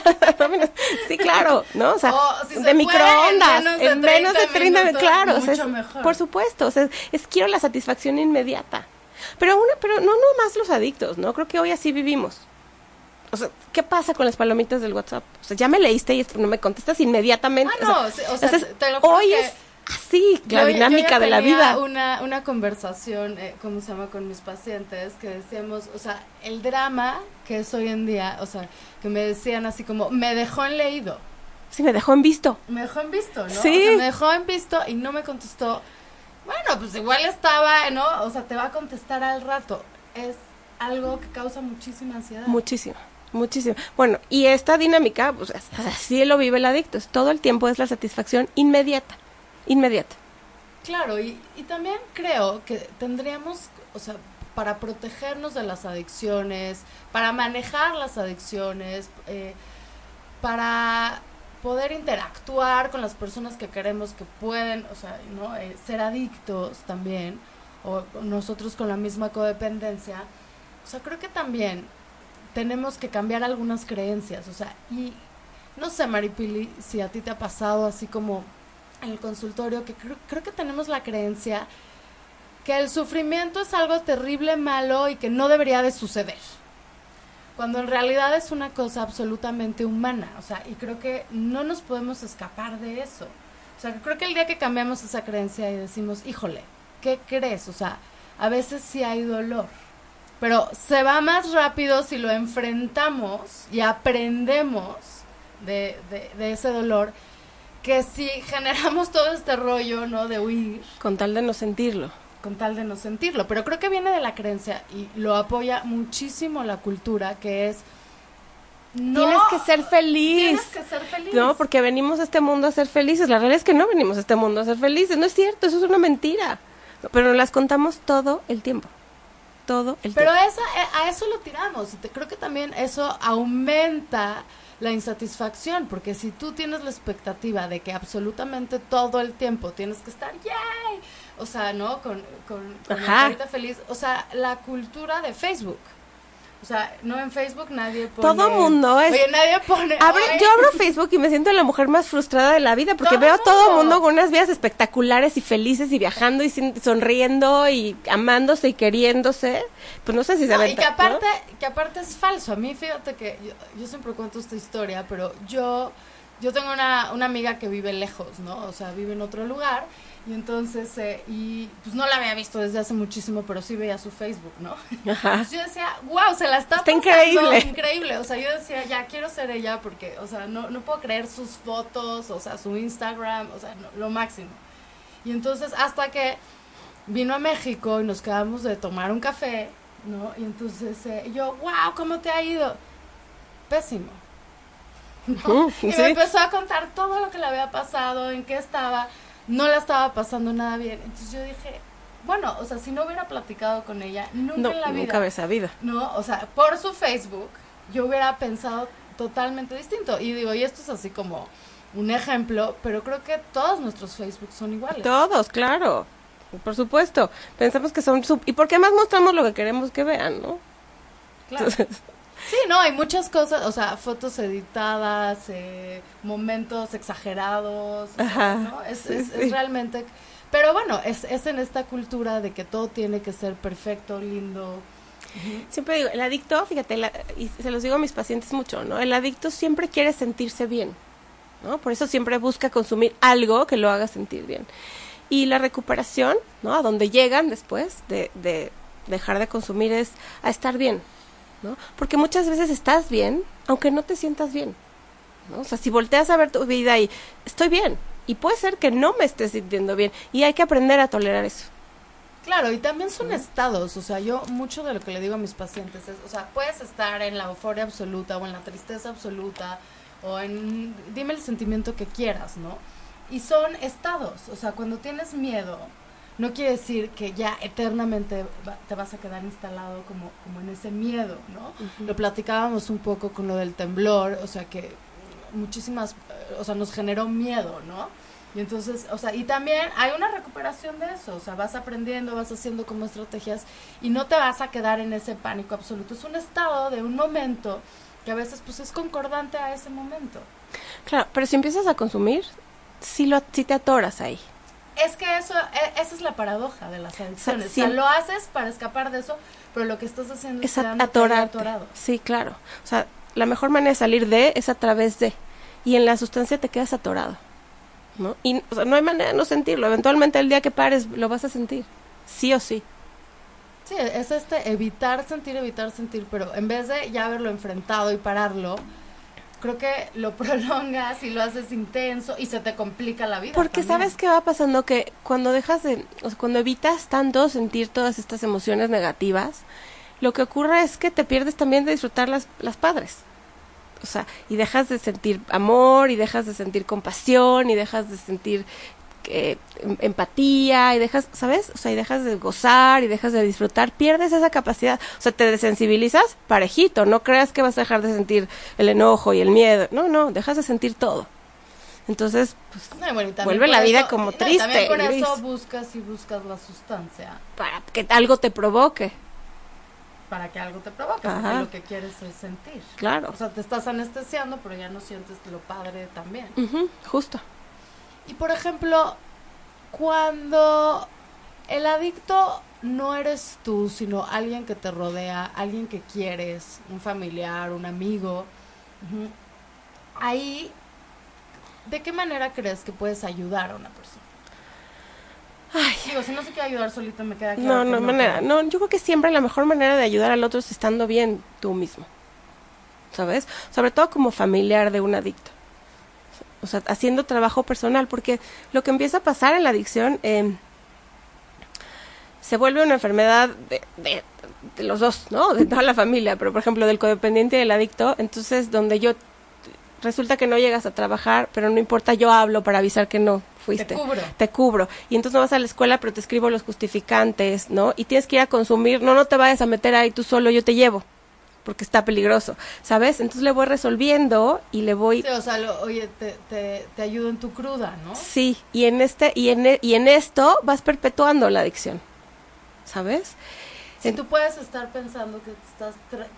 sí, claro, ¿no? O sea, si de microondas, en menos de en menos de 30 30 minutos, claro, o sea, mucho es- mejor. por supuesto, o sea, es quiero la satisfacción inmediata. Pero una, pero no no más los adictos, ¿no? Creo que hoy así vivimos. O sea, ¿qué pasa con las palomitas del WhatsApp? O sea, ya me leíste y no me contestas inmediatamente. Ah, no, o sea, te lo hoy es así, la Yo- yo dinámica ya de la vida. Una, una conversación, eh, ¿cómo se llama?, con mis pacientes, que decíamos, o sea, el drama que es hoy en día, o sea, que me decían así como, me dejó en leído, Sí, me dejó en visto. me dejó en visto, ¿no? Sí. O sea, me dejó en visto y no me contestó. Bueno, pues igual estaba, ¿no? O sea, te va a contestar al rato. Es algo que causa muchísima ansiedad. Muchísimo, muchísimo. Bueno, y esta dinámica, pues as- así lo vive el adicto. Es todo el tiempo es la satisfacción inmediata, inmediata. Claro, y, y también creo que tendríamos, o sea, para protegernos de las adicciones, para manejar las adicciones, eh, para poder interactuar con las personas que queremos que pueden, o sea, ¿no? Eh, ser adictos también, o nosotros con la misma codependencia. O sea, creo que también tenemos que cambiar algunas creencias, o sea, y no sé, Maripili, si a ti te ha pasado así como en el consultorio, que creo, creo que tenemos la creencia que el sufrimiento es algo terrible, malo y que no debería de suceder cuando en realidad es una cosa absolutamente humana, o sea, y creo que no nos podemos escapar de eso. O sea, creo que el día que cambiamos esa creencia y decimos, híjole, ¿qué crees? O sea, a veces sí hay dolor, pero se va más rápido si lo enfrentamos y aprendemos de, de, de ese dolor que si generamos todo este rollo, ¿no? De huir. Con tal de no sentirlo con tal de no sentirlo. Pero creo que viene de la creencia y lo apoya muchísimo la cultura, que es... No, tienes que ser feliz. Tienes que ser feliz. No, porque venimos a este mundo a ser felices. La realidad es que no venimos a este mundo a ser felices. No es cierto, eso es una mentira. Pero nos las contamos todo el tiempo. Todo el Pero tiempo. Eh, a eso lo tiramos. Y te, creo que también eso aumenta la insatisfacción, porque si tú tienes la expectativa de que absolutamente todo el tiempo tienes que estar, ¡yay! o sea, ¿no? Con, con, con la carita feliz. O sea, la cultura de Facebook. O sea, no en Facebook nadie pone... Todo mundo es... Oye, nadie pone... Abre, yo abro Facebook y me siento la mujer más frustrada de la vida porque veo a todo mundo con unas vidas espectaculares y felices y viajando y sonriendo y amándose y queriéndose. Pues no sé si se no, Y que aparte, que aparte es falso. A mí, fíjate que yo, yo siempre cuento esta historia, pero yo, yo tengo una, una amiga que vive lejos, ¿no? O sea, vive en otro lugar y entonces, eh, y pues no la había visto desde hace muchísimo, pero sí veía su Facebook, ¿no? Ajá. (laughs) yo decía, wow, se la está, está increíble. increíble. O sea, yo decía, ya quiero ser ella porque, o sea, no, no puedo creer sus fotos, o sea, su Instagram, o sea, lo máximo. Y entonces, hasta que vino a México y nos quedamos de tomar un café, ¿no? Y entonces eh, yo, wow, ¿cómo te ha ido? Pésimo. (laughs) ¿no? y me empezó a contar todo lo que le había pasado, en qué estaba no la estaba pasando nada bien. Entonces yo dije, bueno, o sea, si no hubiera platicado con ella, nunca en la vida. Nunca había sabido. No, o sea, por su Facebook, yo hubiera pensado totalmente distinto. Y digo, y esto es así como un ejemplo, pero creo que todos nuestros Facebook son iguales. Todos, claro. Por supuesto. Pensamos que son... Sub ¿Y por qué más mostramos lo que queremos que vean, no? Claro. Sí, no, hay muchas cosas, o sea, fotos editadas, eh, momentos exagerados, ¿no? Es, es, realmente... Pero bueno, es, es en esta cultura de que todo tiene que ser perfecto, lindo. Siempre digo, el adicto, fíjate, y se los digo a mis pacientes mucho, ¿no? El adicto siempre quiere sentirse bien, ¿no? Por eso siempre busca consumir algo que lo haga sentir bien. Y la recuperación, ¿no? A donde llegan después de, de dejar de consumir es a estar bien, ¿no? Porque muchas veces estás bien, aunque no te sientas bien, ¿no? O sea, si volteas a ver tu vida y estoy bien, y puede ser que no me esté sintiendo bien, y hay que aprender a tolerar eso. Claro, y también son estados, o sea, yo mucho de lo que le digo a mis pacientes es, o sea, puedes estar en la euforia absoluta o en la tristeza absoluta o en, dime el sentimiento que quieras, ¿no? Y son estados, o sea, cuando tienes miedo, no quiere decir que ya eternamente te vas a quedar instalado como, como en ese miedo, ¿no? Lo platicábamos un poco con lo del temblor, o sea que muchísimas, eh, o sea, nos generó miedo, ¿no? Y entonces, o sea, y también hay una recuperación de eso, o sea, vas aprendiendo, vas haciendo como estrategias y no te vas a quedar en ese pánico absoluto. Es un estado de un momento que a veces pues es concordante a ese momento. Claro, pero si empiezas a consumir, sí, lo, sí te atoras ahí. Es que eso, e, esa es la paradoja de las adicciones. O sea, lo haces para escapar de eso, pero lo que estás haciendo es, atorado. Sí, claro. O sea, la mejor manera de salir de es a través de. Y en la sustancia te quedas atorado. ¿No? Y o sea, no hay manera de no sentirlo. Eventualmente el día que pares lo vas a sentir. Sí o sí. Sí, es este evitar sentir, evitar sentir, pero en vez de ya haberlo enfrentado y pararlo, creo que lo (laughs) prolongas y lo haces intenso y se te complica la vida. Porque sabes qué va pasando que cuando dejas de, o sea, cuando evitas tanto sentir todas estas emociones negativas, lo que ocurre es que te pierdes también de disfrutar las, las padres. O sea, y dejas de sentir amor, y dejas de sentir compasión, y dejas de sentir eh, empatía y dejas, ¿sabes? O sea, y dejas de gozar y dejas de disfrutar, pierdes esa capacidad. O sea, te desensibilizas parejito, no creas que vas a dejar de sentir el enojo y el miedo. No, no, dejas de sentir todo. Entonces, pues, No, bueno, vuelve la vida eso- como no, triste. también por eso buscas y buscas la sustancia para que algo te provoque, para que algo te provoque, Ajá. porque lo que quieres es sentir. claro. O sea, te estás anestesiando, pero ya no sientes lo padre también. Justo. Y por ejemplo, cuando el adicto no eres tú, sino alguien que te rodea, alguien que quieres, un familiar, un amigo, ahí, ¿de qué manera crees que puedes ayudar a una persona? Ay, Digo, si no se quiere ayudar solito, me queda claro. no, no manera. No, yo creo que siempre la mejor manera de ayudar al otro es estando bien tú mismo. ¿Sabes? Sobre todo como familiar de un adicto. O sea, haciendo trabajo personal, porque lo que empieza a pasar en la adicción eh, se vuelve una enfermedad de, de- de los dos, ¿no? De toda la familia, pero por ejemplo del codependiente y del adicto, entonces donde yo resulta que no llegas a trabajar, pero no importa, yo hablo para avisar que no fuiste. Te cubro. Te cubro. Y entonces no vas a la escuela, pero te escribo los justificantes, ¿no? Y tienes que ir a consumir, no, no te vayas a meter ahí tú solo, yo te llevo, porque está peligroso, ¿sabes? Entonces le voy resolviendo y le voy Sí, o sea, lo- oye, te, te, te ayudo en tu cruda, ¿no? Sí, y en este y en e- y en esto vas perpetuando la adicción. ¿Sabes? Si tú puedes estar pensando que te estás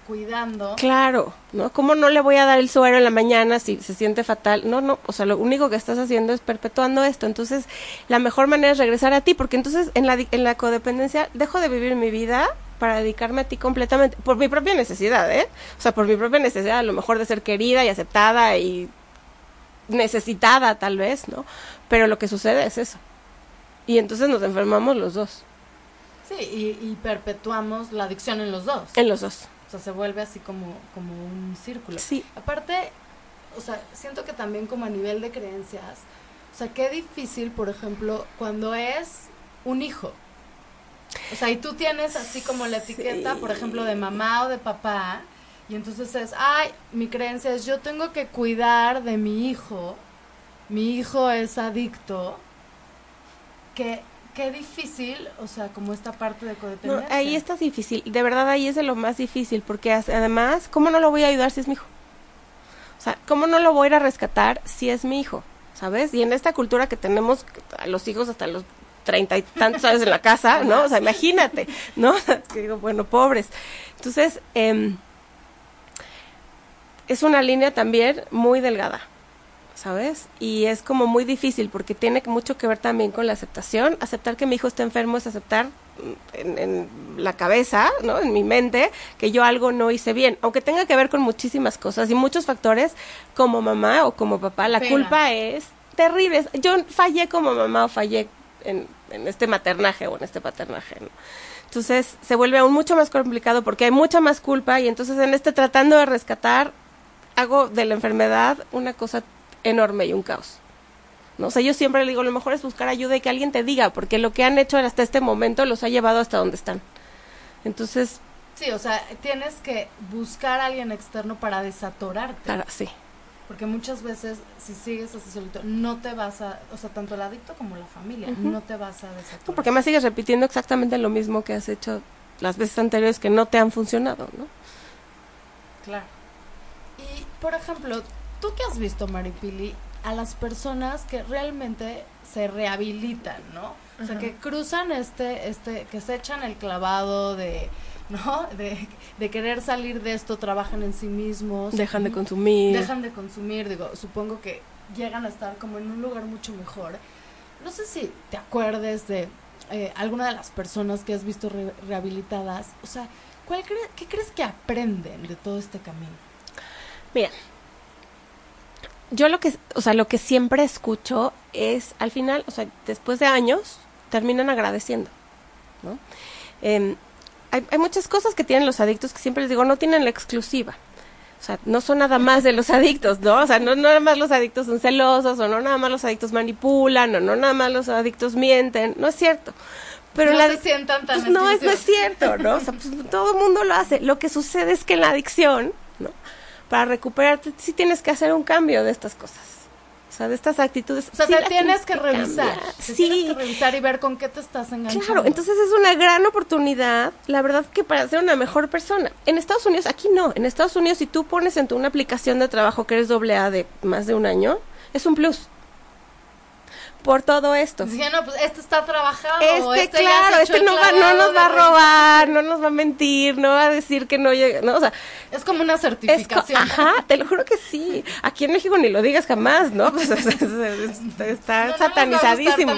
cuidando, Claro, ¿no? ¿Cómo no le voy a dar el suero en la mañana si se siente fatal? No, no, o sea, lo único que estás haciendo es perpetuando esto. Entonces, la mejor manera es regresar a ti, porque entonces en la, en la codependencia dejo de vivir mi vida para dedicarme a ti completamente, por mi propia necesidad, ¿eh? O sea, por mi propia necesidad, a lo mejor de ser querida y aceptada y necesitada tal vez, ¿no? Pero lo que sucede es eso. Y entonces nos enfermamos los dos, sí, y, y perpetuamos la adicción en los dos. en los dos. O sea, se vuelve así como, como un círculo. Sí. Aparte, o sea, siento que también como a nivel de creencias, o sea, qué difícil, por ejemplo, cuando es un hijo. O sea, y tú tienes así como la etiqueta, por ejemplo, de mamá o de papá, y entonces es, ay, mi creencia es, yo tengo que cuidar de mi hijo, mi hijo es adicto, que qué difícil, o sea, como esta parte de No, codependencia. ahí está difícil, de verdad ahí es de lo más difícil, porque además, ¿cómo no lo voy a ayudar si es mi hijo? O sea, ¿cómo no lo voy a ir a rescatar si es mi hijo? ¿Sabes? Y en esta cultura que tenemos a los hijos hasta los treinta y tantos años en la casa, ¿no? O sea, imagínate, ¿no? (laughs) Que digo, bueno, pobres. Entonces, em, es una línea también muy delgada, ¿sabes? Y es como muy difícil porque tiene mucho que ver también con la aceptación. Aceptar que mi hijo está enfermo es aceptar mm, en, en la cabeza, ¿no? En mi mente, que yo algo no hice bien, aunque tenga que ver con muchísimas cosas y muchos factores, como mamá o como papá, la culpa es terrible. Yo fallé como mamá o fallé en, en este maternaje o en este paternaje, ¿no? Entonces se vuelve aún mucho más complicado porque hay mucha más culpa y entonces en este tratando de rescatar hago de la enfermedad una cosa enorme y un caos. ¿no? O sea, yo siempre le digo, lo mejor es buscar ayuda y que alguien te diga, porque lo que han hecho hasta este momento los ha llevado hasta donde están. Entonces, Sí, o sea, tienes que buscar a alguien externo para desatorarte. claro, sí. Porque muchas veces, si sigues así solito, no te vas a. O sea, tanto el adicto como la familia, no te vas a desatorar. No, porque más sigues repitiendo exactamente lo mismo que has hecho las veces anteriores que no te han funcionado, ¿no? Claro. Y, por ejemplo, tú que has visto, Maripili, a las personas que realmente se rehabilitan, ¿no? O sea, que cruzan este, este, que se echan el clavado de, ¿no? De, de querer salir de esto, trabajan en sí mismos. Dejan de consumir. dejan de consumir, digo, supongo que llegan a estar como en un lugar mucho mejor. No sé si te acuerdes de eh, alguna de las personas que has visto re- rehabilitadas, o sea, ¿cuál cre- ¿qué crees que aprenden de todo este camino? Mira, yo lo que, o sea, lo que siempre escucho es, al final, o sea, después de años, terminan agradeciendo, ¿no? Em, hay, hay muchas cosas que tienen los adictos que siempre les digo, no tienen la exclusiva. O sea, no son nada más de los (laughs) adictos, ¿no? O sea, no, no nada más los adictos son celosos, o no nada más los adictos manipulan, o no nada más los adictos mienten, no es cierto. Pero no la se sientan tan pues no, es, no es cierto, ¿no? O sea, pues todo el mundo lo hace. Lo que sucede es que en la adicción, ¿no? Para recuperarte sí tienes que hacer un cambio de estas cosas. O sea, de estas actitudes. O sea, sí te las tienes que revisar. Te Sí, Tienes que revisar y ver con qué te estás enganchando. Claro, entonces es una gran oportunidad, la verdad que para ser una mejor persona. En Estados Unidos, aquí no, en Estados Unidos si tú pones en tu una aplicación de trabajo que eres doble A de más de un año, es un plus. Por todo esto. Dije, no, pues este está trabajado. Este, claro, este no, va, no nos va a robar, no nos va a mentir, no va a decir que no llega, no, o sea. Es como una certificación. ajá, te lo juro que sí. Aquí en México ni lo digas jamás, ¿no? (laughs) Pues, está satanizadísimo.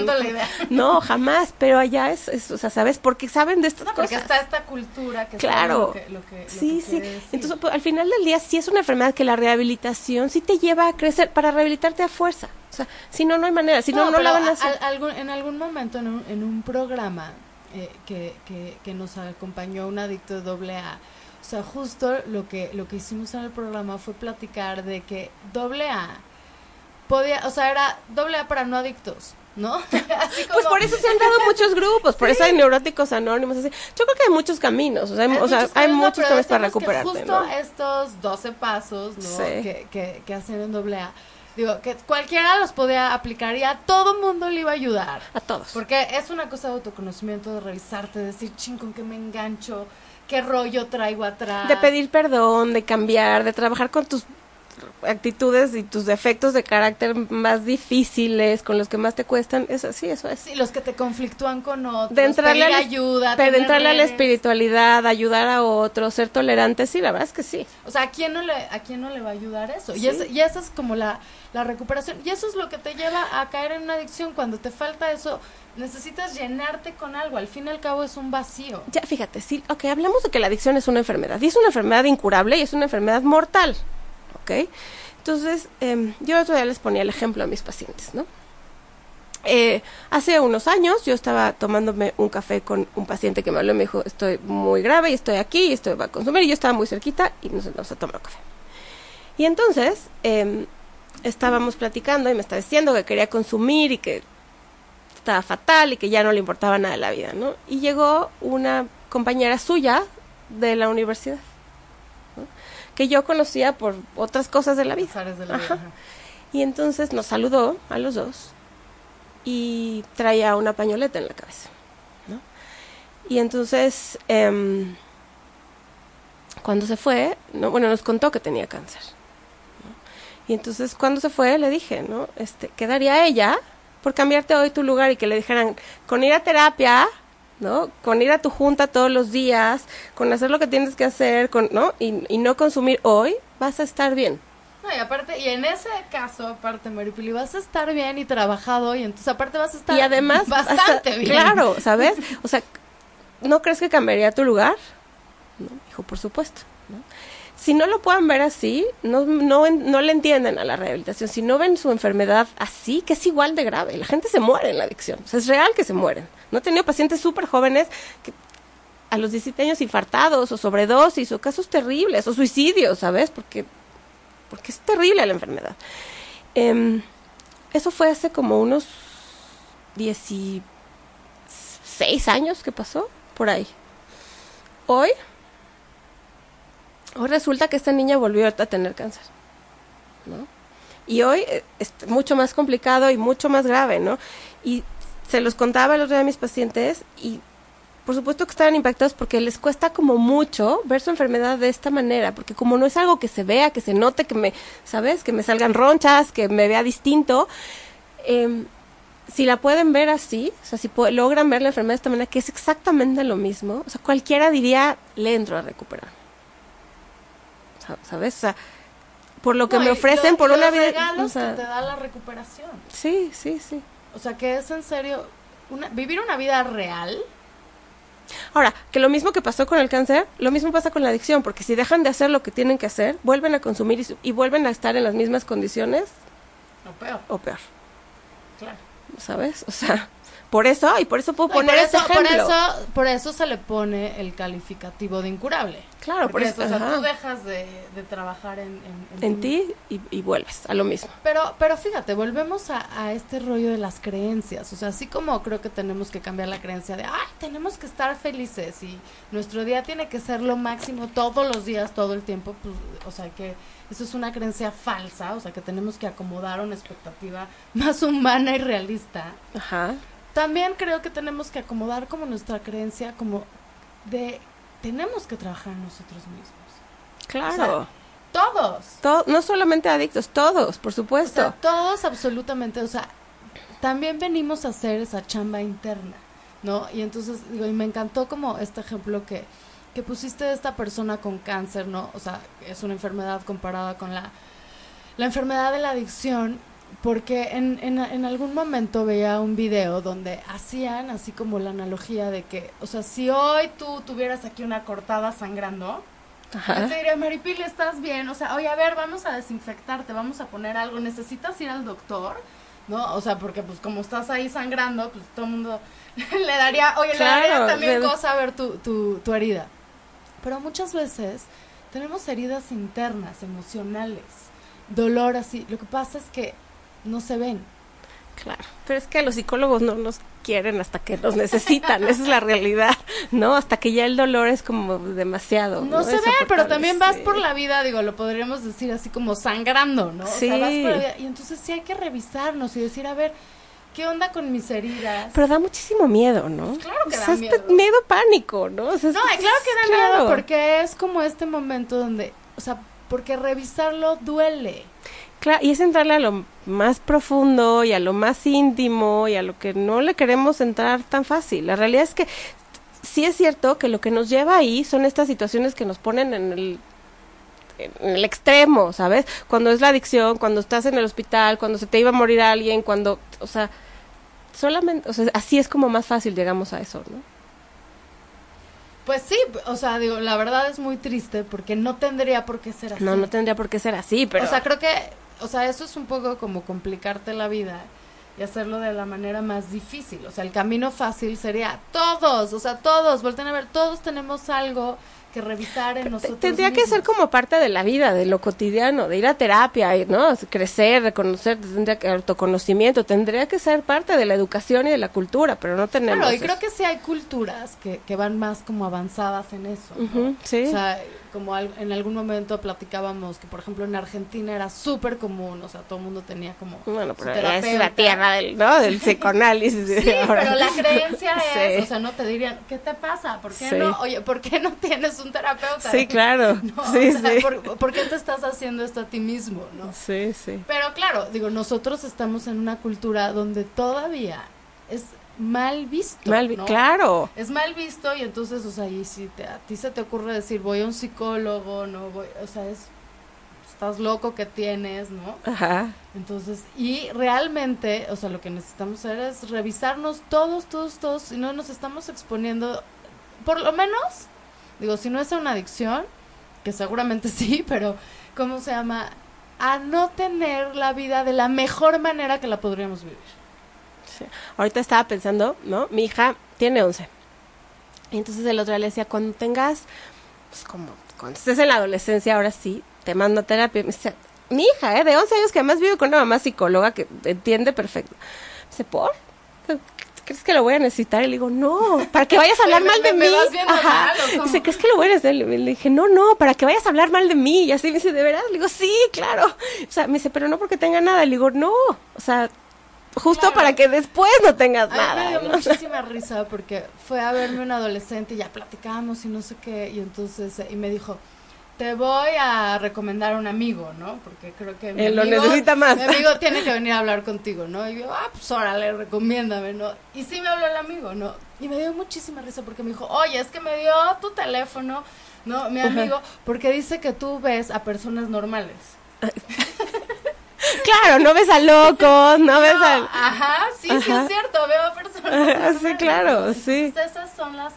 No, jamás, pero allá es, o sea, ¿sabes? Porque saben de estas no, porque está esta cultura que Claro. Lo que, sí, sí. Entonces, pues, al final del día, sí es una enfermedad que la rehabilitación sí te lleva a crecer para rehabilitarte a fuerza. O sea, si no, no hay manera. Si no, no, la van a hacer. en algún momento, en un, en un programa eh, que, que, que, nos acompañó un adicto de doble A, o sea, justo lo que, lo que hicimos en el programa fue platicar de que doble A podía, o sea, era doble A para no adictos. ¿no? (laughs) Pues por eso se han dado muchos grupos, por eso hay neuróticos anónimos. Así. Yo creo que hay muchos caminos, o sea, hay, muchos, o sea, hay muchos caminos para recuperarte. justo estos 12 pasos ¿no? que, que, que hacen en doble A Digo, que cualquiera los podía aplicar y a todo mundo le iba a ayudar. A todos. Porque es una cosa de autoconocimiento, de revisarte, de decir, ching, ¿con qué me engancho? ¿Qué rollo traigo atrás? De pedir perdón, de cambiar, de trabajar con tus actitudes y tus defectos de carácter más difíciles, con los que más te cuestan, eso sí, eso es. Sí, los que te conflictúan con otros, de entrarle pedir ayuda, de entrarle a la espiritualidad, ayudar a otros, ser tolerante, sí, la verdad es que sí. O sea, ¿a quién no le, a quién no le va a ayudar eso? Y, es, y esa es como la, la recuperación. Y eso es lo que te lleva a caer en una adicción. Cuando te falta eso, necesitas llenarte con algo. Al fin y al cabo es un vacío. Ya, fíjate, sí, ok, hablamos de que la adicción es una enfermedad. Y es una enfermedad incurable y es una enfermedad mortal. Entonces, eh, yo otro día les ponía el ejemplo a mis pacientes, ¿no? Eh, hace unos años yo estaba tomándome un café con un paciente que me habló y me dijo, estoy muy grave y estoy aquí y estoy va a consumir y yo estaba muy cerquita y nos vamos a tomar café. Y entonces eh, estábamos platicando y me estaba diciendo que quería consumir y que estaba fatal y que ya no le importaba nada de la vida, ¿no? Y llegó una compañera suya de la universidad que yo conocía por otras cosas de la vida. Y entonces nos saludó a los dos y traía una pañoleta en la cabeza. ¿no? Y entonces, eh, cuando se fue, no, bueno, nos contó que tenía cáncer. Y entonces, cuando se fue, le dije, ¿no? Este, quedaría ella por cambiarte hoy tu lugar y que le dijeran, con ir a terapia, ¿no? Con ir a tu junta todos los días, con hacer lo que tienes que hacer, con, ¿no? Y, y no consumir hoy, vas a estar bien. No, y aparte, y en ese caso, aparte, Maripili, vas a estar bien y trabajado, y entonces aparte vas a estar y además, bastante bien. Claro, ¿sabes? (laughs) O sea, ¿no crees que cambiaría tu lugar? No, dijo, por supuesto, ¿no? si no lo puedan ver así, no, no, no le entienden a la rehabilitación. Si no ven su enfermedad así, que es igual de grave. La gente se muere en la adicción. O sea, es real que se mueren. No he tenido pacientes súper jóvenes que a los 17 años infartados o sobredosis o casos terribles o suicidios, ¿sabes? Porque, porque es terrible la enfermedad. Eh, eso fue hace como unos 16 años que pasó, por ahí. Hoy Hoy resulta que esta niña volvió a tener cáncer, ¿no? Y hoy eh, es mucho más complicado y mucho más grave, ¿no? Y se los contaba el otro día a mis pacientes y por supuesto que estaban impactados porque les cuesta como mucho ver su enfermedad de esta manera, porque como no es algo que se vea, que se note, que me, ¿sabes? Que me salgan ronchas, que me vea distinto, eh, si la pueden ver así, o sea, si logran ver la enfermedad de esta manera, que es exactamente lo mismo, o sea, cualquiera diría, le entro a recuperar. ¿sabes? O sea, por lo que me ofrecen por una vida... regalos que te da la recuperación. Sí, sí, sí. O sea, que es en serio, una, vivir una vida real. Ahora, que lo mismo que pasó con el cáncer, lo mismo pasa con la adicción, porque si dejan de hacer lo que tienen que hacer, vuelven a consumir y, y vuelven a estar en las mismas condiciones. O peor. O peor. Claro. ¿Sabes? O sea, por eso, y por eso puedo poner ese ejemplo. Por eso, por eso se le pone el calificativo de incurable. Claro, por eso. O sea, tú dejas de, trabajar en, en, ti y, vuelves a lo mismo. Pero, pero fíjate, volvemos a, este rollo de las creencias. O sea, así como creo que tenemos que cambiar la creencia de, ay, tenemos que estar felices y nuestro día tiene que ser lo máximo todos los días, todo el tiempo, pues, o sea, que eso es una creencia falsa, o sea, que tenemos que acomodar una expectativa (laughs) más humana y realista. Ajá también creo que tenemos que acomodar como nuestra creencia como de tenemos que trabajar nosotros mismos. Claro. todos. no solamente adictos, todos, por supuesto. todos absolutamente, o sea, también venimos a hacer esa chamba interna, ¿no? Y entonces, digo, y me encantó como este ejemplo que, que pusiste de esta persona con cáncer, ¿no? O sea, es una enfermedad comparada con la, la enfermedad de la adicción, porque en, en, en algún momento veía un video donde hacían así como la analogía de que, o sea, si hoy tú tuvieras aquí una cortada sangrando, yo te diría, Maripili, ¿estás bien? O sea, oye, a ver, vamos a desinfectarte, vamos a poner algo, ¿necesitas ir al doctor? ¿No? O sea, porque pues como estás ahí sangrando, pues todo el mundo (laughs) le daría, oye, le daría también cosa ver tu, tu, tu herida. Pero muchas veces tenemos heridas internas, emocionales, dolor así. Lo que pasa es que no se ven. Claro, pero es que los psicólogos no nos quieren hasta que los necesitan, esa es la realidad, ¿no? Hasta que ya el dolor es como demasiado. No, se ve, pero también vas por la vida, digo, lo podríamos decir así como sangrando, ¿no? Sí. O sea, vas por la vida, y entonces sí hay que revisarnos y decir, a ver, ¿qué onda con mis heridas? Pero da muchísimo miedo, ¿no? Claro que O da sea, es miedo. miedo pánico, ¿no? O sea, No, es- claro que da claro. miedo porque es como este momento donde, o sea, porque revisarlo duele. Claro, y es entrarle a lo más profundo y a lo más íntimo y a lo que no le queremos entrar tan fácil. La realidad es que sí es cierto que lo que nos lleva ahí son estas situaciones que nos ponen en el en el extremo, ¿sabes? Cuando es la adicción, cuando estás en el hospital, cuando se te iba a morir alguien, cuando, o sea, solamente, o sea, así es como más fácil llegamos a eso, ¿no? Pues sí, o sea, digo, la verdad es muy triste porque no tendría por qué ser así. No, no tendría por qué ser así, pero O sea, creo que, o sea, eso es un poco como complicarte la vida y hacerlo de la manera más difícil. O sea, el camino fácil sería todos, o sea, todos, volten a ver, todos tenemos algo que revisar en nosotros. Tendría que ser como parte de la vida, de lo cotidiano, de ir a terapia, y, ¿no? Crecer, reconocer, tendría que autoconocimiento, tendría que ser parte de la educación y de la cultura, pero no tenemos. Claro, y eso. creo que sí hay culturas que, que van más como avanzadas en eso. sí. O sea, como al- en algún momento platicábamos que, por ejemplo, en Argentina era súper común, o sea, todo el mundo tenía como. Bueno, pero es la tierra del, ¿no? del (laughs) psicoanálisis. Sí, ahora. pero la creencia (laughs) es, Sí. o sea, no te dirían, ¿qué te pasa? ¿Por qué Sí. no? Oye, ¿por qué no tienes un terapeuta? Sí, claro. (laughs) No, sí, o sea, sí. ¿por, por qué te estás haciendo esto a ti mismo, no? Sí, sí. Pero claro, digo, nosotros estamos en una cultura donde todavía es mal visto, Mal. Claro. Es mal visto y entonces, o sea, y si te- a ti se te ocurre decir, voy a un psicólogo, no voy, o sea, es, estás loco que tienes, ¿no? Ajá. Entonces, y realmente, o sea, lo que necesitamos hacer es revisarnos todos, todos, todos, si no nos estamos exponiendo, por lo menos, digo, si no es a una adicción, que seguramente (laughs) sí, pero, ¿cómo se llama? A no tener la vida de la mejor manera que la podríamos vivir. Ahorita estaba pensando, ¿no? Mi hija tiene 11. Y entonces el otro día le decía, cuando tengas, pues como, cuando estés en la adolescencia, ahora sí, te mando a terapia. Me dice, mi hija, ¿eh? De 11 años que además vive con una mamá psicóloga que entiende perfecto. Me dice, ¿por? ¿Crees que lo voy a necesitar? Y le digo, no, para que vayas a hablar (laughs) mal de me- me mí. Ajá. Dice, ¿crees que lo voy a necesitar? Le le dije, no, no, para que vayas a hablar mal de mí. Y así me dice, ¿de verdad? Le digo, sí, claro. O sea, me dice, pero no porque tenga nada. Le digo, no. O sea, justo Claro. para que después no tengas A mí nada. me dio ¿no? muchísima risa porque fue a verme un adolescente y ya platicábamos y no sé qué, y entonces, eh, y me dijo, te voy a recomendar a un amigo, ¿no? Porque creo que mi Él lo amigo, necesita más. Mi amigo tiene que venir a hablar contigo, ¿no? Y yo, ah, pues órale, recomiéndame, ¿no? Y sí me habló el amigo, ¿no? Y me dio muchísima risa porque me dijo, oye, es que me dio tu teléfono, ¿no? Mi amigo, porque dice que tú ves a personas normales. (laughs) Claro, no ves al loco, no ves al... Ajá, sí, sí es cierto, veo a personas. (laughs) Sí, claro, sí. Entonces, esas son las,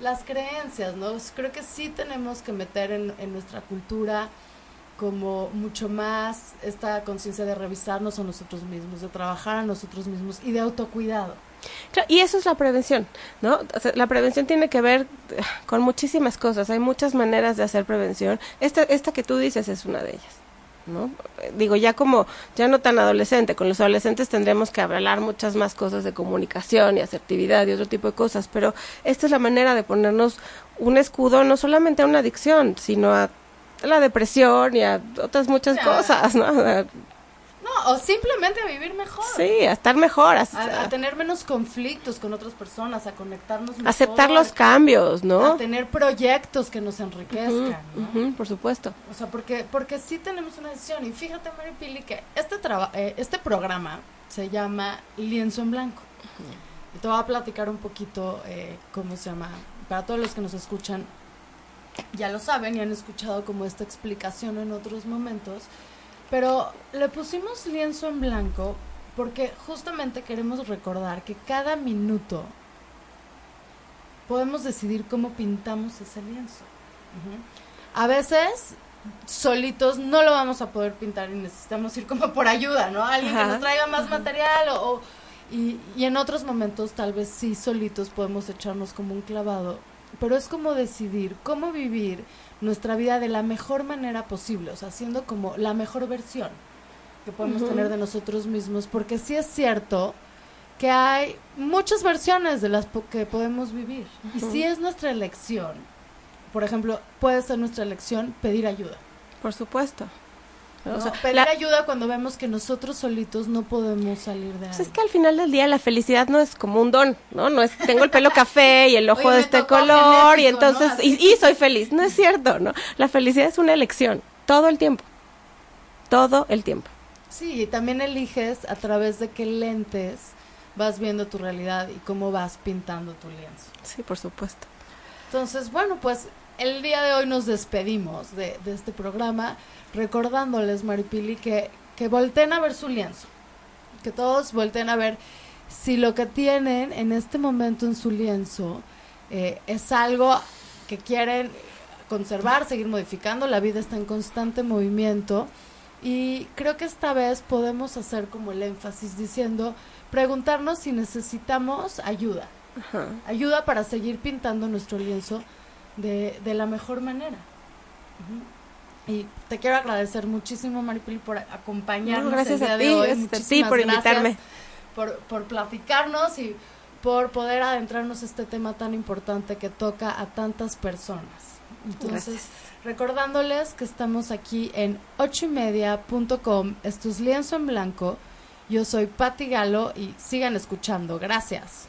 las creencias, ¿no? Creo que sí tenemos que meter en, en nuestra cultura como mucho más esta conciencia de revisarnos a nosotros mismos, de trabajar a nosotros mismos y de autocuidado. Claro, y eso es la prevención, ¿no? O sea, la prevención tiene que ver con muchísimas cosas, hay muchas maneras de hacer prevención. Esta, esta que tú dices es una de ellas, ¿no? Digo, ya como, ya no tan adolescente, con los adolescentes tendremos que hablar muchas más cosas de comunicación y asertividad y otro tipo de cosas, pero esta es la manera de ponernos un escudo no solamente a una adicción, sino a la depresión y a otras muchas Ya. cosas, ¿no? No, o simplemente a vivir mejor. Sí, a estar mejor, a, A, a tener menos conflictos con otras personas, a conectarnos mejor. aceptar los cambios, ¿no? A tener proyectos que nos enriquezcan, ¿no? Ujú, por supuesto. O sea, porque, porque sí tenemos una decisión. Y fíjate, Mary Pili, que este, traba- eh, este programa se llama Lienzo en Blanco. Y te voy a platicar un poquito eh, cómo se llama. Para todos los que nos escuchan, ya lo saben y han escuchado como esta explicación en otros momentos. Pero le pusimos lienzo en blanco porque justamente queremos recordar que cada minuto podemos decidir cómo pintamos ese lienzo. A veces solitos no lo vamos a poder pintar y necesitamos ir como por ayuda, ¿no? Alguien que nos traiga más material o, y, y, en otros momentos tal vez sí solitos podemos echarnos como un clavado, pero es como decidir cómo vivir nuestra vida de la mejor manera posible, o sea, siendo como la mejor versión que podemos tener de nosotros mismos, porque sí es cierto que hay muchas versiones de las que podemos vivir y sí es nuestra elección por ejemplo, puede ser nuestra elección pedir ayuda. Por supuesto. O sea, pedir ayuda cuando vemos que nosotros solitos no podemos salir de. Pues es que al final del día la felicidad no es como un don, ¿no? No es tengo el pelo café y el (laughs) ojo de este color y entonces y, y, soy feliz. No es cierto, ¿no? La felicidad es una elección todo el tiempo. Todo el tiempo. Sí, y también eliges a través de qué lentes vas viendo tu realidad y cómo vas pintando tu lienzo. Sí, por supuesto. Entonces, bueno, pues el día de hoy nos despedimos de, de este programa recordándoles, Maripili, que, que volteen a ver su lienzo. Que todos volteen a ver si lo que tienen en este momento en su lienzo eh, es algo que quieren conservar, seguir modificando. La vida está en constante movimiento. Y creo que esta vez podemos hacer como el énfasis diciendo, preguntarnos si necesitamos ayuda. Ajá. Ayuda para seguir pintando nuestro lienzo de, de la mejor manera. Y te quiero agradecer muchísimo, Maripili, por acompañarnos gracias el día a ti, de hoy. Gracias a ti por invitarme. Por, por platicarnos y por poder adentrarnos a este tema tan importante que toca a tantas personas. Entonces, gracias. recordándoles que estamos aquí en ochoymedia.com, esto es Lienzo en Blanco. Yo soy Patti Galo y sigan escuchando. Gracias.